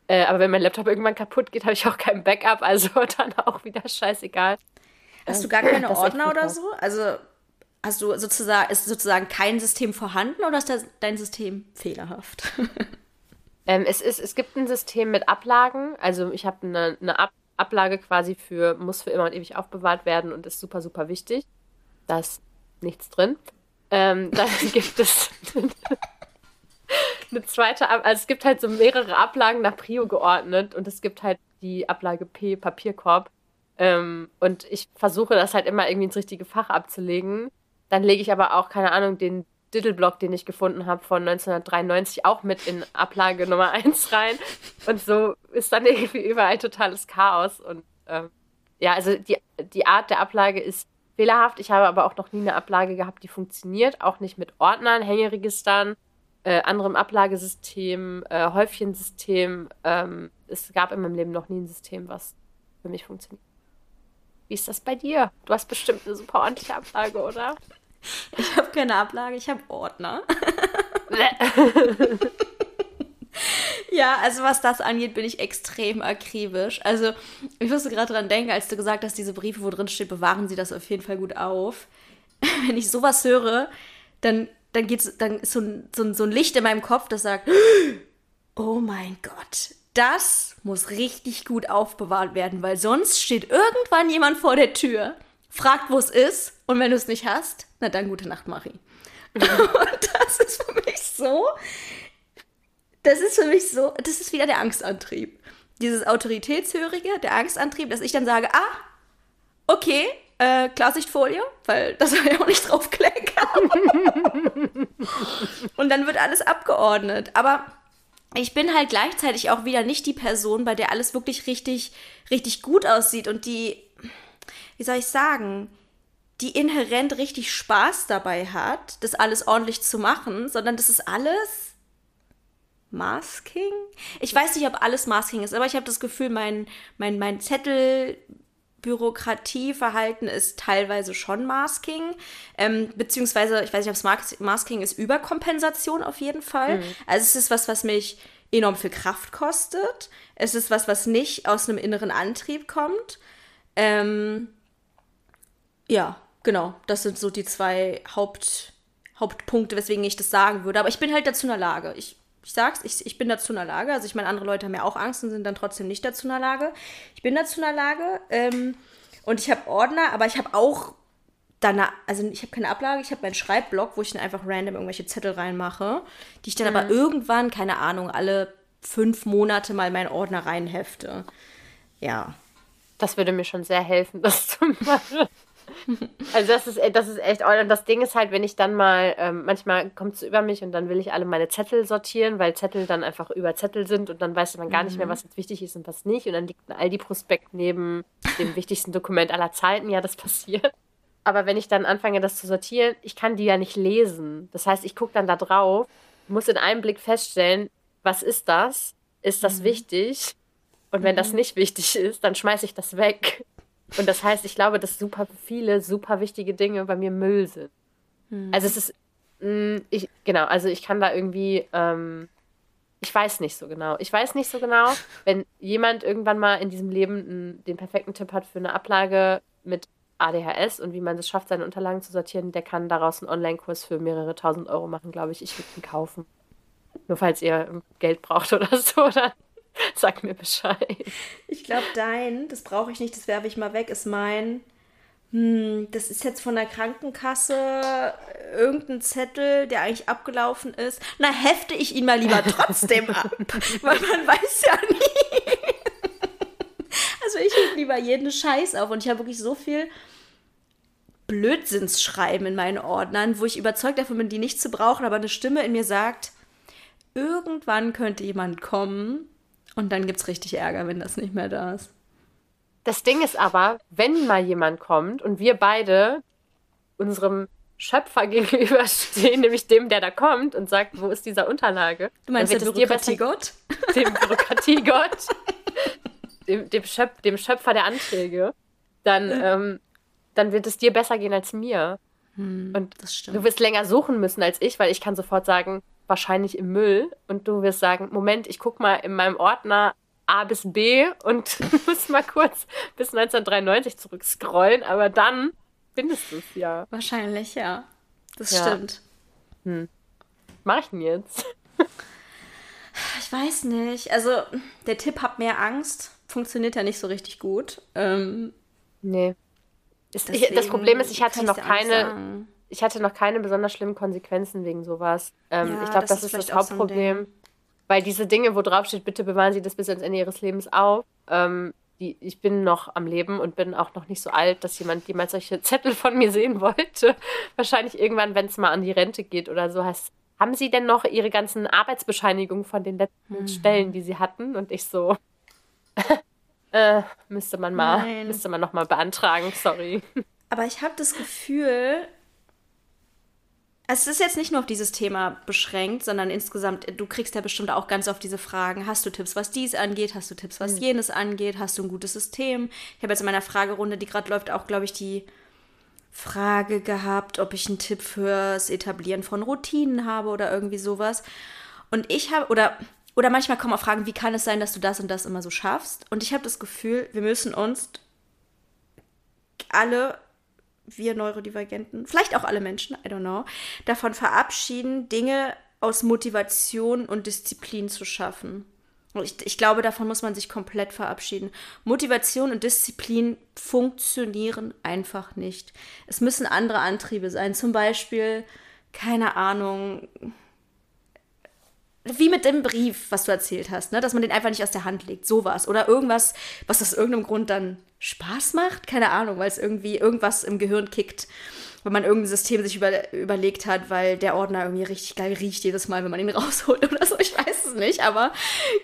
[SPEAKER 2] Äh, aber wenn mein Laptop irgendwann kaputt geht, habe ich auch kein Backup, also dann auch wieder scheißegal.
[SPEAKER 1] Hast du gar keine Ordner oder so? Also Hast du sozusagen, ist sozusagen kein System vorhanden oder ist dein System fehlerhaft?
[SPEAKER 2] ähm, es, ist, es gibt ein System mit Ablagen. Also ich habe eine, eine Ab Ablage quasi für, muss für immer und ewig aufbewahrt werden und ist super, super wichtig. Da ist nichts drin. Ähm, dann gibt es eine zweite, Ab also es gibt halt so mehrere Ablagen nach Prio geordnet und es gibt halt die Ablage P, Papierkorb. Ähm, und ich versuche das halt immer irgendwie ins richtige Fach abzulegen. Dann lege ich aber auch, keine Ahnung, den Diddleblock, den ich gefunden habe von 1993, auch mit in Ablage Nummer 1 rein. Und so ist dann irgendwie überall totales Chaos. Und ähm, ja, also die, die Art der Ablage ist fehlerhaft. Ich habe aber auch noch nie eine Ablage gehabt, die funktioniert. Auch nicht mit Ordnern, Hängeregistern, äh, anderem Ablagesystem, äh, Häufchensystem. Ähm, es gab in meinem Leben noch nie ein System, was für mich funktioniert. Wie ist das bei dir? Du hast bestimmt eine super ordentliche Ablage, oder?
[SPEAKER 1] Ich habe keine Ablage, ich habe Ordner. ja, also was das angeht, bin ich extrem akribisch. Also ich musste gerade dran denken, als du gesagt hast, diese Briefe, wo drin steht, bewahren Sie das auf jeden Fall gut auf. Wenn ich sowas höre, dann, dann, geht's, dann ist so ein, so, ein, so ein Licht in meinem Kopf, das sagt, oh mein Gott, das muss richtig gut aufbewahrt werden, weil sonst steht irgendwann jemand vor der Tür, fragt, wo es ist und wenn du es nicht hast, na dann gute Nacht, Marie. und das ist für mich so, das ist für mich so, das ist wieder der Angstantrieb. Dieses Autoritätshörige, der Angstantrieb, dass ich dann sage, ah, okay, äh, Klarsichtfolie, weil das soll ja auch nicht draufkleckern. und dann wird alles abgeordnet. Aber ich bin halt gleichzeitig auch wieder nicht die Person, bei der alles wirklich richtig, richtig gut aussieht und die, wie soll ich sagen, die inhärent richtig Spaß dabei hat, das alles ordentlich zu machen, sondern das ist alles Masking? Ich weiß nicht, ob alles Masking ist, aber ich habe das Gefühl, mein, mein, mein Zettel. Bürokratieverhalten ist teilweise schon Masking, ähm, beziehungsweise, ich weiß nicht, ob es Masking ist, Überkompensation auf jeden Fall. Mhm. Also es ist was, was mich enorm viel Kraft kostet. Es ist was, was nicht aus einem inneren Antrieb kommt. Ähm, ja, genau. Das sind so die zwei Haupt, Hauptpunkte, weswegen ich das sagen würde. Aber ich bin halt dazu in der Lage. Ich ich sag's, ich, ich bin dazu in der Lage. Also ich meine, andere Leute haben ja auch Angst und sind dann trotzdem nicht dazu in der Lage. Ich bin dazu in der Lage. Ähm, und ich habe Ordner, aber ich habe auch danach, also ich habe keine Ablage, ich habe meinen Schreibblock, wo ich dann einfach random irgendwelche Zettel reinmache, die ich dann mhm. aber irgendwann, keine Ahnung, alle fünf Monate mal meinen Ordner reinhefte. Ja.
[SPEAKER 2] Das würde mir schon sehr helfen, das zu machen. Also das ist, das ist echt, und das Ding ist halt, wenn ich dann mal, ähm, manchmal kommt es über mich und dann will ich alle meine Zettel sortieren, weil Zettel dann einfach über Zettel sind und dann weiß man gar mhm. nicht mehr, mhm. was jetzt wichtig ist und was nicht. Und dann liegt ein Aldi-Prospekt neben dem wichtigsten Dokument aller Zeiten. Ja, das passiert. Aber wenn ich dann anfange, das zu sortieren, ich kann die ja nicht lesen. Das heißt, ich gucke dann da drauf, muss in einem Blick feststellen, was ist das? Ist das mhm. wichtig? Und wenn mhm. das nicht wichtig ist, dann schmeiße ich das weg. Und das heißt, ich glaube, dass super viele, super wichtige Dinge bei mir Müll sind. Hm. Also es ist, mh, mm, ich, genau, also ich kann da irgendwie, ähm, ich weiß nicht so genau. Ich weiß nicht so genau, wenn jemand irgendwann mal in diesem Leben m, den perfekten Tipp hat für eine Ablage mit ADHS und wie man es schafft, seine Unterlagen zu sortieren, der kann daraus einen Online-Kurs für mehrere tausend Euro machen, glaube ich. Ich würde ihn kaufen. Nur falls ihr Geld braucht oder so, dann Sag mir Bescheid.
[SPEAKER 1] Ich glaube, dein, das brauche ich nicht, das werfe ich mal weg, ist mein. Hm, das ist jetzt von der Krankenkasse irgendein Zettel, der eigentlich abgelaufen ist. Na, hefte ich ihn mal lieber trotzdem ab, weil man weiß ja nie. Also ich hebe lieber jeden Scheiß auf und ich habe wirklich so viel Blödsinnsschreiben in meinen Ordnern, wo ich überzeugt davon bin, die nicht zu brauchen, aber eine Stimme in mir sagt, irgendwann könnte jemand kommen und dann gibt es richtig Ärger, wenn das nicht mehr da ist.
[SPEAKER 2] Das Ding ist aber, wenn mal jemand kommt und wir beide unserem Schöpfer gegenüberstehen, nämlich dem, der da kommt und sagt, wo ist dieser Unterlage?
[SPEAKER 1] Du meinst der Bürokratiegott?
[SPEAKER 2] Dem Bürokratiegott, dem, dem, Schöp dem Schöpfer der Anträge. Dann, ähm, dann wird es dir besser gehen als mir. Hm, und du wirst länger suchen müssen als ich, weil ich kann sofort sagen, wahrscheinlich im Müll und du wirst sagen, Moment, ich guck mal in meinem Ordner A bis B und muss mal kurz bis 1993 zurückscrollen, aber dann findest du es ja.
[SPEAKER 1] Wahrscheinlich, ja. Das ja. stimmt.
[SPEAKER 2] Hm. Mach ich denn jetzt?
[SPEAKER 1] Ich weiß nicht. Also, der Tipp hat mehr Angst. Funktioniert ja nicht so richtig gut. Ähm,
[SPEAKER 2] nee. Ich, das Problem ist, ich hatte noch keine ich hatte noch keine besonders schlimmen Konsequenzen wegen sowas. Ähm, ja, ich glaube, das, das, ist das Hauptproblem. So weil diese Dinge, wo drauf steht, bitte bewahren Sie das bis ans Ende Ihres Lebens auf. Ähm, die, ich bin noch am Leben und bin auch noch nicht so alt, dass jemand jemals solche Zettel von mir sehen wollte. Wahrscheinlich irgendwann, wenn es mal an die Rente geht oder so, heißt haben Sie denn noch Ihre ganzen Arbeitsbescheinigungen von den letzten mhm. Stellen, die Sie hatten? Und ich so, äh, müsste man mal, Nein. müsste man noch mal beantragen, sorry.
[SPEAKER 1] Aber ich habe das Gefühl, es ist jetzt nicht nur auf dieses Thema beschränkt, sondern insgesamt, du kriegst ja bestimmt auch ganz oft diese Fragen. Hast du Tipps, was dies angeht? Hast du Tipps, was mhm. jenes angeht? Hast du ein gutes System? Ich habe jetzt in meiner Fragerunde, die gerade läuft, auch, glaube ich, die Frage gehabt, ob ich einen Tipp fürs Etablieren von Routinen habe oder irgendwie sowas. Und ich habe, oder, oder manchmal kommen auch Fragen, wie kann es sein, dass du das und das immer so schaffst? Und ich habe das Gefühl, wir müssen uns alle wir Neurodivergenten, vielleicht auch alle Menschen, I don't know, davon verabschieden, Dinge aus Motivation und Disziplin zu schaffen. Ich, ich, glaube, davon muss man sich komplett verabschieden. Motivation und Disziplin funktionieren einfach nicht. Es müssen andere Antriebe sein. Zum Beispiel, keine Ahnung, wie mit dem Brief, was du erzählt hast, ne? dass man den einfach nicht aus der Hand legt, sowas. Oder irgendwas, was aus irgendeinem Grund dann Spaß macht, keine Ahnung, weil es irgendwie irgendwas im Gehirn kickt, wenn man irgendein System sich über, überlegt hat, weil der Ordner irgendwie richtig geil riecht jedes Mal, wenn man ihn rausholt oder so, ich weiß es nicht, aber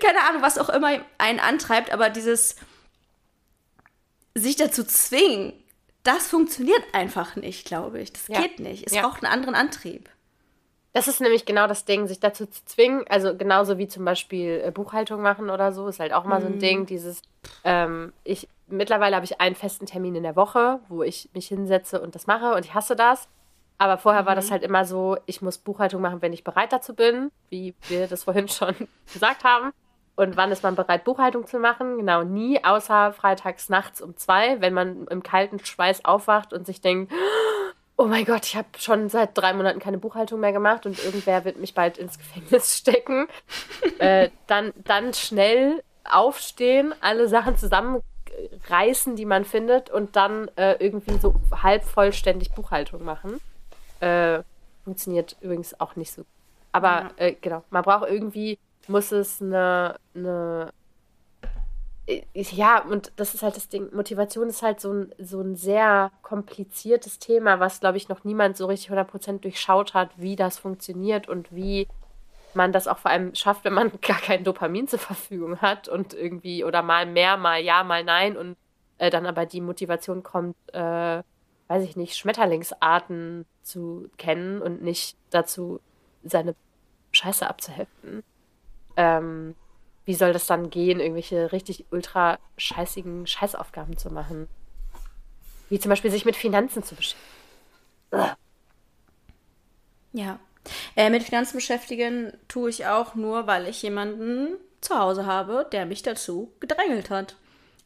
[SPEAKER 1] keine Ahnung, was auch immer einen antreibt, aber dieses sich dazu zwingen, das funktioniert einfach nicht, glaube ich. Das
[SPEAKER 2] Ja.
[SPEAKER 1] geht nicht. Es
[SPEAKER 2] Ja.
[SPEAKER 1] braucht einen anderen Antrieb.
[SPEAKER 2] Das ist nämlich genau das Ding, sich dazu zu zwingen. Also genauso wie zum Beispiel äh, Buchhaltung machen oder so, ist halt auch mal so ein Ding. Dieses, ähm, ich mittlerweile habe ich einen festen Termin in der Woche, wo ich mich hinsetze und das mache und ich hasse das. Aber vorher war das halt immer so, ich muss Buchhaltung machen, wenn ich bereit dazu bin, wie wir das vorhin schon gesagt haben. Und wann ist man bereit, Buchhaltung zu machen? Genau, nie, außer freitags nachts um zwei, wenn man im kalten Schweiß aufwacht und sich denkt, oh mein Gott, ich habe schon seit drei Monaten keine Buchhaltung mehr gemacht und irgendwer wird mich bald ins Gefängnis stecken. äh, dann, dann schnell aufstehen, alle Sachen zusammenreißen, die man findet und dann äh, irgendwie so halb vollständig Buchhaltung machen. Äh, funktioniert übrigens auch nicht so. Aber äh, genau, man braucht irgendwie, muss es eine, eine ja, und das ist halt das Ding. Motivation ist halt so ein, so ein sehr kompliziertes Thema, was, glaube ich, noch niemand so richtig 100% durchschaut hat, wie das funktioniert und wie man das auch vor allem schafft, wenn man gar kein Dopamin zur Verfügung hat und irgendwie oder mal mehr, mal ja, mal nein und äh, dann aber die Motivation kommt, äh, weiß ich nicht, Schmetterlingsarten zu kennen und nicht dazu, seine Scheiße abzuheften. Ähm, wie soll das dann gehen, irgendwelche richtig ultra scheißigen Scheißaufgaben zu machen? Wie zum Beispiel sich mit Finanzen zu beschäftigen.
[SPEAKER 1] Ja. Äh, mit Finanzen beschäftigen tue ich auch nur, weil ich jemanden zu Hause habe, der mich dazu gedrängelt hat.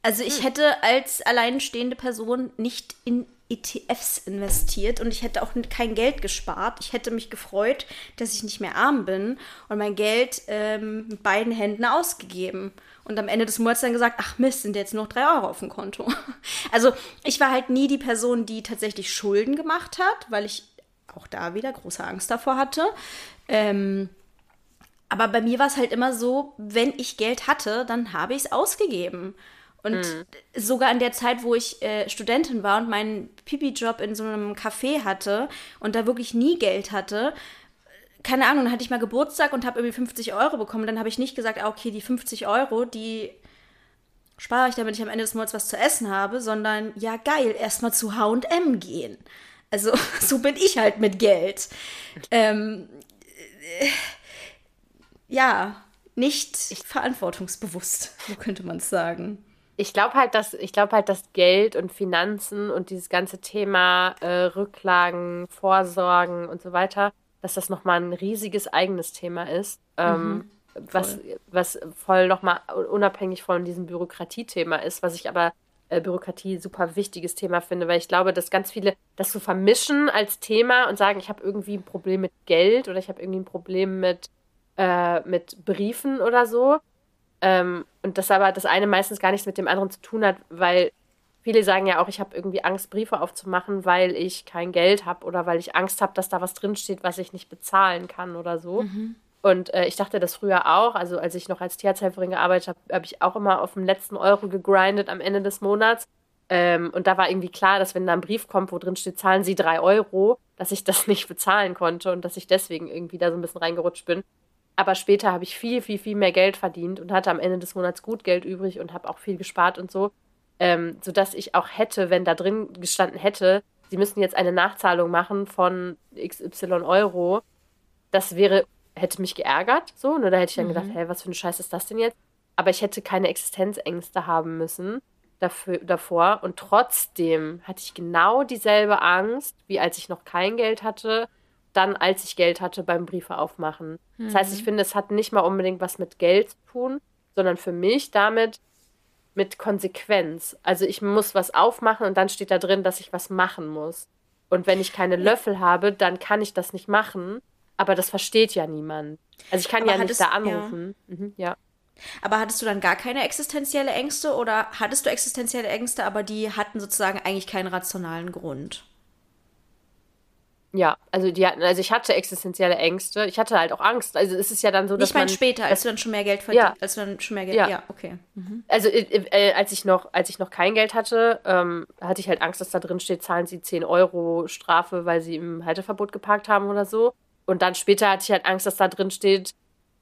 [SPEAKER 1] Also ich hätte als alleinstehende Person nicht in ETFs investiert und ich hätte auch kein Geld gespart. Ich hätte mich gefreut, dass ich nicht mehr arm bin und mein Geld ähm, mit beiden Händen ausgegeben. Und am Ende des Monats dann gesagt, ach Mist, sind jetzt noch drei Euro auf dem Konto. Also ich war halt nie die Person, die tatsächlich Schulden gemacht hat, weil ich auch da wieder große Angst davor hatte. Ähm, aber bei mir war es halt immer so, wenn ich Geld hatte, dann habe ich es ausgegeben. Und sogar in der Zeit, wo ich äh, Studentin war und meinen Pipi-Job in so einem Café hatte und da wirklich nie Geld hatte, keine Ahnung, dann hatte ich mal Geburtstag und habe irgendwie 50 Euro bekommen. Dann habe ich nicht gesagt, ah, okay, die 50 Euro, die spare ich, damit ich am Ende des Monats was zu essen habe, sondern ja, geil, erstmal zu HM gehen. Also, so bin ich halt mit Geld. Ähm, äh, ja, nicht verantwortungsbewusst, so könnte man es sagen.
[SPEAKER 2] Ich glaube halt, dass ich glaube halt, dass Geld und Finanzen und dieses ganze Thema äh, Rücklagen, Vorsorgen und so weiter, dass das nochmal ein riesiges eigenes Thema ist, ähm, was, was voll nochmal unabhängig von diesem Bürokratiethema ist, was ich aber äh, Bürokratie super wichtiges Thema finde, weil ich glaube, dass ganz viele das so vermischen als Thema und sagen, ich habe irgendwie ein Problem mit Geld oder ich habe irgendwie ein Problem mit, äh, mit Briefen oder so. Ähm, und das aber das eine meistens gar nichts mit dem anderen zu tun hat, weil viele sagen ja auch, ich habe irgendwie Angst, Briefe aufzumachen, weil ich kein Geld habe oder weil ich Angst habe, dass da was drinsteht, was ich nicht bezahlen kann oder so. Und äh, ich dachte das früher auch, also als ich noch als Tierarzthelferin gearbeitet habe, habe ich auch immer auf den letzten Euro gegrindet am Ende des Monats. Ähm, und da war irgendwie klar, dass wenn da ein Brief kommt, wo drin steht, zahlen Sie drei Euro, dass ich das nicht bezahlen konnte und dass ich deswegen irgendwie da so ein bisschen reingerutscht bin. Aber später habe ich viel, viel, viel mehr Geld verdient und hatte am Ende des Monats gut Geld übrig und habe auch viel gespart und so. Ähm, sodass ich auch hätte, wenn da drin gestanden hätte, sie müssen jetzt eine Nachzahlung machen von XY Euro, das wäre, hätte mich geärgert, so, ne? Da hätte ich dann gedacht, hey, was für eine Scheiße ist das denn jetzt? Aber ich hätte keine Existenzängste haben müssen dafür, davor. Und trotzdem hatte ich genau dieselbe Angst, wie als ich noch kein Geld hatte, dann als ich Geld hatte beim Briefe aufmachen. Das heißt, ich finde, es hat nicht mal unbedingt was mit Geld zu tun, sondern für mich damit mit Konsequenz. Also ich muss was aufmachen und dann steht da drin, dass ich was machen muss. Und wenn ich keine Löffel habe, dann kann ich das nicht machen. Aber das versteht ja niemand. Also ich kann
[SPEAKER 1] Aber
[SPEAKER 2] ja nicht
[SPEAKER 1] hattest-
[SPEAKER 2] da anrufen. Ja. Mhm, ja.
[SPEAKER 1] Aber hattest du dann gar keine existenzielle Ängste oder hattest du existenzielle Ängste, aber die hatten sozusagen eigentlich keinen rationalen Grund?
[SPEAKER 2] Ja, also die hatten, also ich hatte existenzielle Ängste. Ich hatte halt auch Angst. Also es ist ja dann so, dass
[SPEAKER 1] Ich meine später, als du dann schon mehr Geld verdient,
[SPEAKER 2] Ja.
[SPEAKER 1] als du dann schon mehr Geld,
[SPEAKER 2] Ja.
[SPEAKER 1] ja, okay.
[SPEAKER 2] Also äh, äh, als ich noch, als ich noch kein Geld hatte, ähm, hatte ich halt Angst, dass da drin steht, zahlen sie 10 Euro Strafe, weil sie im Halteverbot geparkt haben oder so. Und dann später hatte ich halt Angst, dass da drin steht,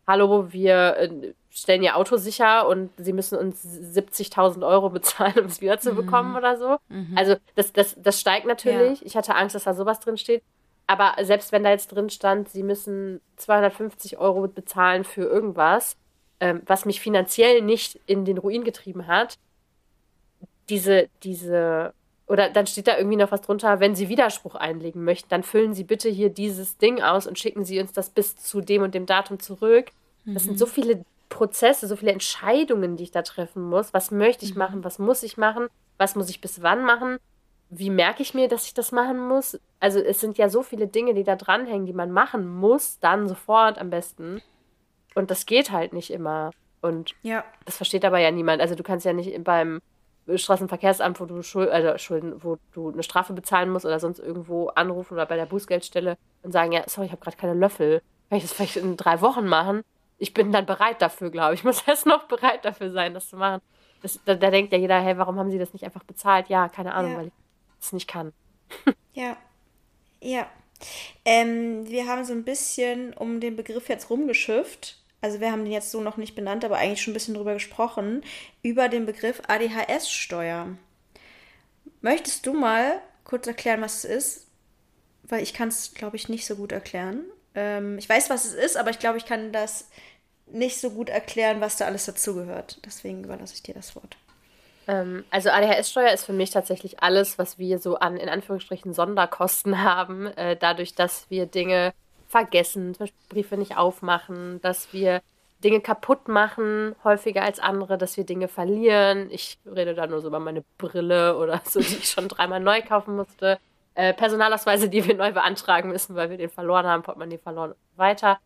[SPEAKER 2] hallo, wir äh, stellen ihr Auto sicher und sie müssen uns 70.000 Euro bezahlen, um es wiederzubekommen mhm. oder so. Mhm. Also das, das, das steigt natürlich. Ja. Ich hatte Angst, dass da sowas drin steht. Aber selbst wenn da jetzt drin stand, sie müssen 250 Euro bezahlen für irgendwas, ähm, was mich finanziell nicht in den Ruin getrieben hat, diese, diese, oder dann steht da irgendwie noch was drunter, wenn Sie Widerspruch einlegen möchten, dann füllen Sie bitte hier dieses Ding aus und schicken Sie uns das bis zu dem und dem Datum zurück. Das sind so mhm. viele Prozesse, so viele Entscheidungen, die ich da treffen muss. Was möchte ich mhm. machen? Was muss ich machen? Was muss ich bis wann machen? Wie merke ich mir, dass ich das machen muss? Also es sind ja so viele Dinge, die da dranhängen, die man machen muss, dann sofort am besten. Und das geht halt nicht immer. Und ja. das versteht aber ja niemand. Also du kannst ja nicht beim Straßenverkehrsamt, wo du Schuld, also Schulden, wo du eine Strafe bezahlen musst oder sonst irgendwo anrufen oder bei der Bußgeldstelle und sagen, ja, sorry, ich habe gerade keine Löffel. Kann ich das vielleicht in drei Wochen machen? ich bin dann bereit dafür, glaube ich. Ich muss erst noch bereit dafür sein, das zu machen. Das, da, da, denkt ja jeder, hey, warum haben sie das nicht einfach bezahlt? Ja, keine Ahnung, ja. weil ich es nicht kann.
[SPEAKER 1] ja. Ja. Ähm, wir haben so ein bisschen um den Begriff jetzt rumgeschifft. Also wir haben den jetzt so noch nicht benannt, aber eigentlich schon ein bisschen drüber gesprochen, über den Begriff ADHS-Steuer. Möchtest du mal kurz erklären, was es ist? Weil ich kann es, glaube ich, nicht so gut erklären. Ähm, ich weiß, was es ist, aber ich glaube, ich kann das nicht so gut erklären, was da alles dazugehört. Deswegen überlasse ich dir das Wort.
[SPEAKER 2] Ähm, also ADHS-Steuer ist für mich tatsächlich alles, was wir so an, in Anführungsstrichen, Sonderkosten haben, äh, dadurch, dass wir Dinge vergessen, zum Beispiel Briefe nicht aufmachen, dass wir Dinge kaputt machen, häufiger als andere, dass wir Dinge verlieren. Ich rede da nur so über meine Brille oder so, die ich schon dreimal neu kaufen musste. Äh, Personalausweise, die wir neu beantragen müssen, weil wir den verloren haben, Portemonnaie verloren weiter.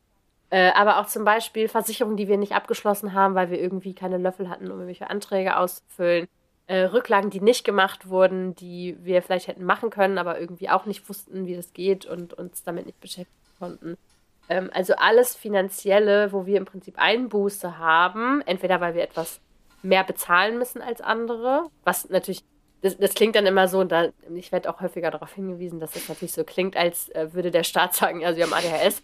[SPEAKER 2] Äh, aber auch zum Beispiel Versicherungen, die wir nicht abgeschlossen haben, weil wir irgendwie keine Löffel hatten, um irgendwelche Anträge auszufüllen. Äh, Rücklagen, die nicht gemacht wurden, die wir vielleicht hätten machen können, aber irgendwie auch nicht wussten, wie das geht und uns damit nicht beschäftigen konnten. Ähm, also alles Finanzielle, wo wir im Prinzip Einbuße haben, entweder weil wir etwas mehr bezahlen müssen als andere, was natürlich das, das, klingt dann immer so, und da, ich werde auch häufiger darauf hingewiesen, dass es natürlich so klingt, als äh, würde der Staat sagen, also wir haben ADHS,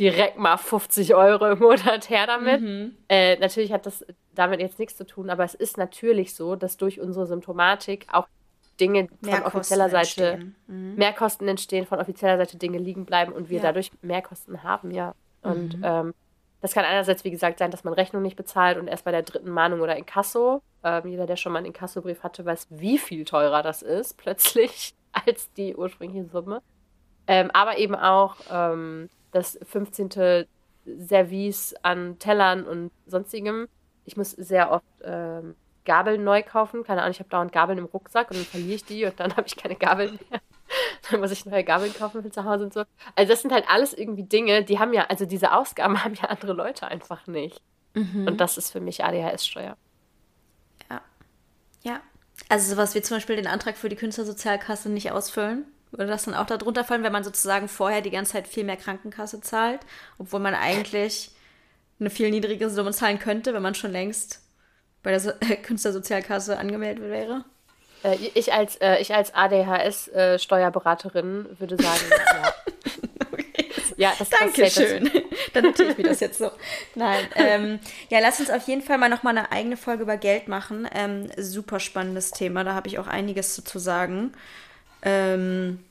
[SPEAKER 2] direkt mal 50 Euro im Monat her damit. Mhm. Äh, natürlich hat das damit jetzt nichts zu tun, aber es ist natürlich so, dass durch unsere Symptomatik auch Dinge von offizieller Seite, mhm. Mehrkosten entstehen, von offizieller Seite Dinge liegen bleiben und wir ja. dadurch Mehrkosten haben, ja. Und mhm. ähm, das kann einerseits, wie gesagt, sein, dass man Rechnung nicht bezahlt und erst bei der dritten Mahnung oder Inkasso. Ähm, jeder, der schon mal einen Inkassobrief hatte, weiß, wie viel teurer das ist, plötzlich, als die ursprüngliche Summe. Ähm, aber eben auch ähm, das 15. Service an Tellern und sonstigem. Ich muss sehr oft ähm, Gabeln neu kaufen. Keine Ahnung, ich habe dauernd Gabeln im Rucksack und dann verliere ich die und dann habe ich keine Gabeln mehr. dann muss ich neue Gabeln kaufen für zu Hause und so. Also das sind halt alles irgendwie Dinge, die haben ja, also diese Ausgaben haben ja andere Leute einfach nicht. Mhm. Und das ist für mich ADHS-Steuer.
[SPEAKER 1] Ja. Ja. Also sowas wie zum Beispiel den Antrag für die Künstlersozialkasse nicht ausfüllen. Würde das dann auch darunter fallen, wenn man sozusagen vorher die ganze Zeit viel mehr Krankenkasse zahlt, obwohl man eigentlich eine viel niedrigere Summe zahlen könnte, wenn man schon längst bei der so Künstlersozialkasse angemeldet wäre?
[SPEAKER 2] Äh, ich als, äh, ich als ADHS-Steuerberaterin würde sagen, ja.
[SPEAKER 1] okay. Ja, das Dankeschön. Dann notiere ich mir das jetzt so. Nein. Ähm, ja, lass uns auf jeden Fall mal nochmal eine eigene Folge über Geld machen. Ähm, super spannendes Thema. Da habe ich auch einiges zu sagen. Ähm,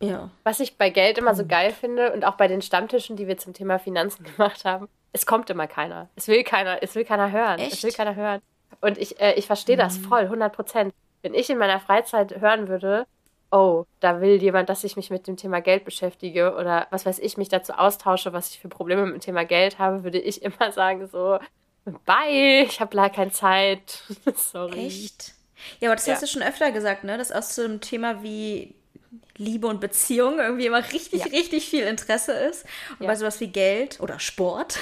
[SPEAKER 2] ja. Was ich bei Geld immer so geil finde und auch bei den Stammtischen, die wir zum Thema Finanzen gemacht haben, es kommt immer keiner. Es will keiner, es will keiner hören. Echt? Es will keiner hören. Und ich, äh, ich verstehe das mhm. voll, 100 Prozent. Wenn ich in meiner Freizeit hören würde, oh, da will jemand, dass ich mich mit dem Thema Geld beschäftige oder was weiß ich, mich dazu austausche, was ich für Probleme mit dem Thema Geld habe, würde ich immer sagen so, bye, ich habe leider keine Zeit. Sorry.
[SPEAKER 1] Echt? Ja, aber das ja. hast du schon öfter gesagt, ne? Dass aus so einem Thema wie Liebe und Beziehung irgendwie immer richtig, ja. richtig viel Interesse ist. Und ja. bei sowas wie Geld oder Sport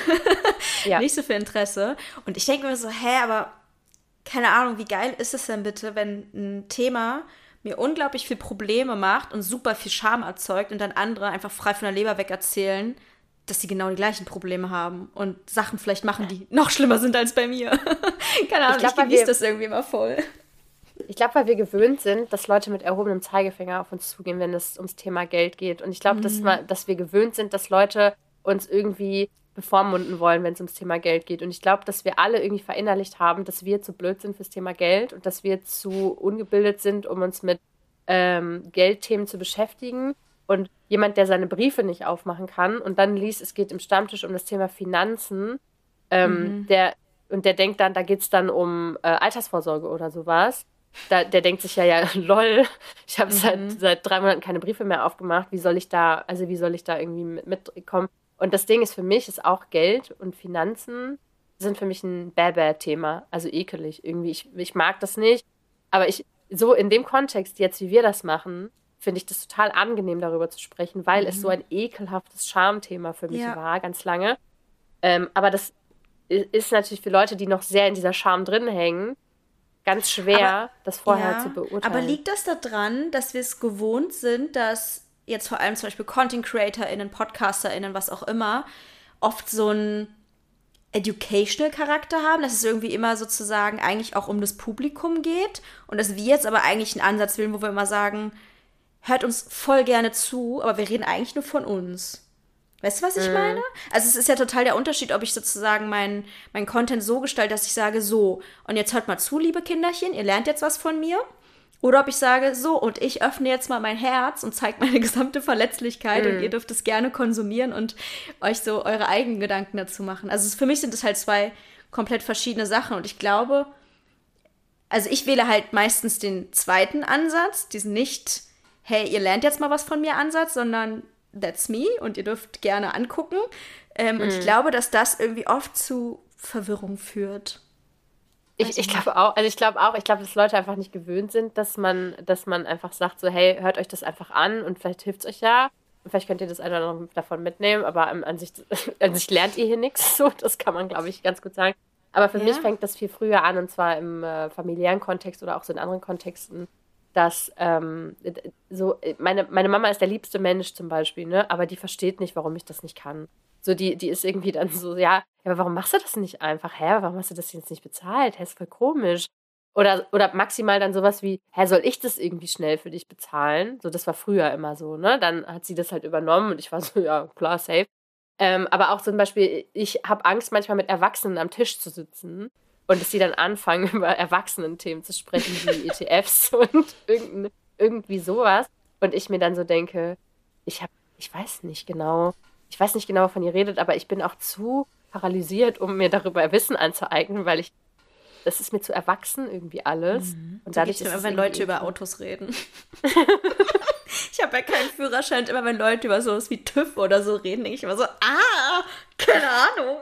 [SPEAKER 1] nicht so viel Interesse. Und ich denke mir so, hä, aber keine Ahnung, wie geil ist es denn bitte, wenn ein Thema mir unglaublich viel Probleme macht und super viel Scham erzeugt und dann andere einfach frei von der Leber weg erzählen, dass sie genau die gleichen Probleme haben und Sachen vielleicht machen, die noch schlimmer sind als bei mir. keine Ahnung, ich, glaub, ich genieße das irgendwie immer voll.
[SPEAKER 2] Ich glaube, weil wir gewöhnt sind, dass Leute mit erhobenem Zeigefinger auf uns zugehen, wenn es ums Thema Geld geht. Und ich glaube, mhm. dass, dass wir gewöhnt sind, dass Leute uns irgendwie bevormunden wollen, wenn es ums Thema Geld geht. Und ich glaube, dass wir alle irgendwie verinnerlicht haben, dass wir zu blöd sind fürs Thema Geld und dass wir zu ungebildet sind, um uns mit ähm, Geldthemen zu beschäftigen. Und jemand, der seine Briefe nicht aufmachen kann und dann liest, es geht im Stammtisch um das Thema Finanzen, ähm, mhm. der und der denkt dann, da geht es dann um äh, Altersvorsorge oder sowas. Da, der denkt sich ja, ja, lol, ich habe mhm. seit, seit drei Monaten keine Briefe mehr aufgemacht. Wie soll ich da, also wie soll ich da irgendwie mit, mitkommen? Und das Ding ist für mich, ist auch Geld und Finanzen sind für mich ein Bäh-Bäh-Thema. Also ekelig irgendwie. Ich, ich mag das nicht. Aber ich, so in dem Kontext jetzt, wie wir das machen, finde ich das total angenehm, darüber zu sprechen, weil mhm. es so ein ekelhaftes Schamthema für mich ja. war, ganz lange. Ähm, aber das ist natürlich für Leute, die noch sehr in dieser Scham drin hängen, ganz schwer, aber, das vorher ja, zu beurteilen.
[SPEAKER 1] Aber liegt das daran, dass wir es gewohnt sind, dass jetzt vor allem zum Beispiel Content CreatorInnen, PodcasterInnen, was auch immer, oft so einen educational Charakter haben, dass es irgendwie immer sozusagen eigentlich auch um das Publikum geht und dass wir jetzt aber eigentlich einen Ansatz wählen, wo wir immer sagen, hört uns voll gerne zu, aber wir reden eigentlich nur von uns. Weißt du, was ich mhm. meine? Also es ist ja total der Unterschied, ob ich sozusagen meinen mein Content so gestalte, dass ich sage, so, und jetzt hört mal zu, liebe Kinderchen, ihr lernt jetzt was von mir. Oder ob ich sage, so, und ich öffne jetzt mal mein Herz und zeige meine gesamte Verletzlichkeit mhm. und ihr dürft es gerne konsumieren und euch so eure eigenen Gedanken dazu machen. Also für mich sind es halt zwei komplett verschiedene Sachen und ich glaube, also ich wähle halt meistens den zweiten Ansatz, diesen nicht, hey, ihr lernt jetzt mal was von mir Ansatz, sondern that's me und ihr dürft gerne angucken. Ähm, mhm. Und ich mhm. glaube, dass das irgendwie oft zu Verwirrung führt.
[SPEAKER 2] Ich, ich glaube auch, also ich glaube auch, ich glaube, dass Leute einfach nicht gewöhnt sind, dass man, dass man einfach sagt, so, hey, hört euch das einfach an und vielleicht hilft es euch ja. Und vielleicht könnt ihr das eine oder andere davon mitnehmen, aber an sich, an sich lernt ihr hier nichts. So, das kann man, glaube ich, ganz gut sagen. Aber für ja. mich fängt das viel früher an, und zwar im äh, familiären Kontext oder auch so in anderen Kontexten, dass ähm, so, meine, meine Mama ist der liebste Mensch zum Beispiel, ne? Aber die versteht nicht, warum ich das nicht kann. So, die, die ist irgendwie dann so, ja, aber warum machst du das nicht einfach? Hä, warum hast du das jetzt nicht bezahlt? Hä, ist voll komisch. Oder, oder maximal dann sowas wie, hä, soll ich das irgendwie schnell für dich bezahlen? So, das war früher immer so, ne? Dann hat sie das halt übernommen und ich war so, ja, klar, safe. Ähm, aber auch zum Beispiel, ich habe Angst, manchmal mit Erwachsenen am Tisch zu sitzen und dass sie dann anfangen, über Erwachsenen-Themen zu sprechen, wie ETFs und irgendwie sowas. Und ich mir dann so denke, ich habe, ich weiß nicht genau, ich weiß nicht genau, wovon ihr redet, aber ich bin auch zu paralysiert, um mir darüber Wissen anzueignen, weil ich, das ist mir zu erwachsen irgendwie alles.
[SPEAKER 1] Mhm. Und dadurch so immer, wenn Leute über Autos reden. ich habe ja keinen Führerschein. Immer wenn Leute über sowas wie TÜV oder so reden, denke ich immer so, ah, keine Ahnung.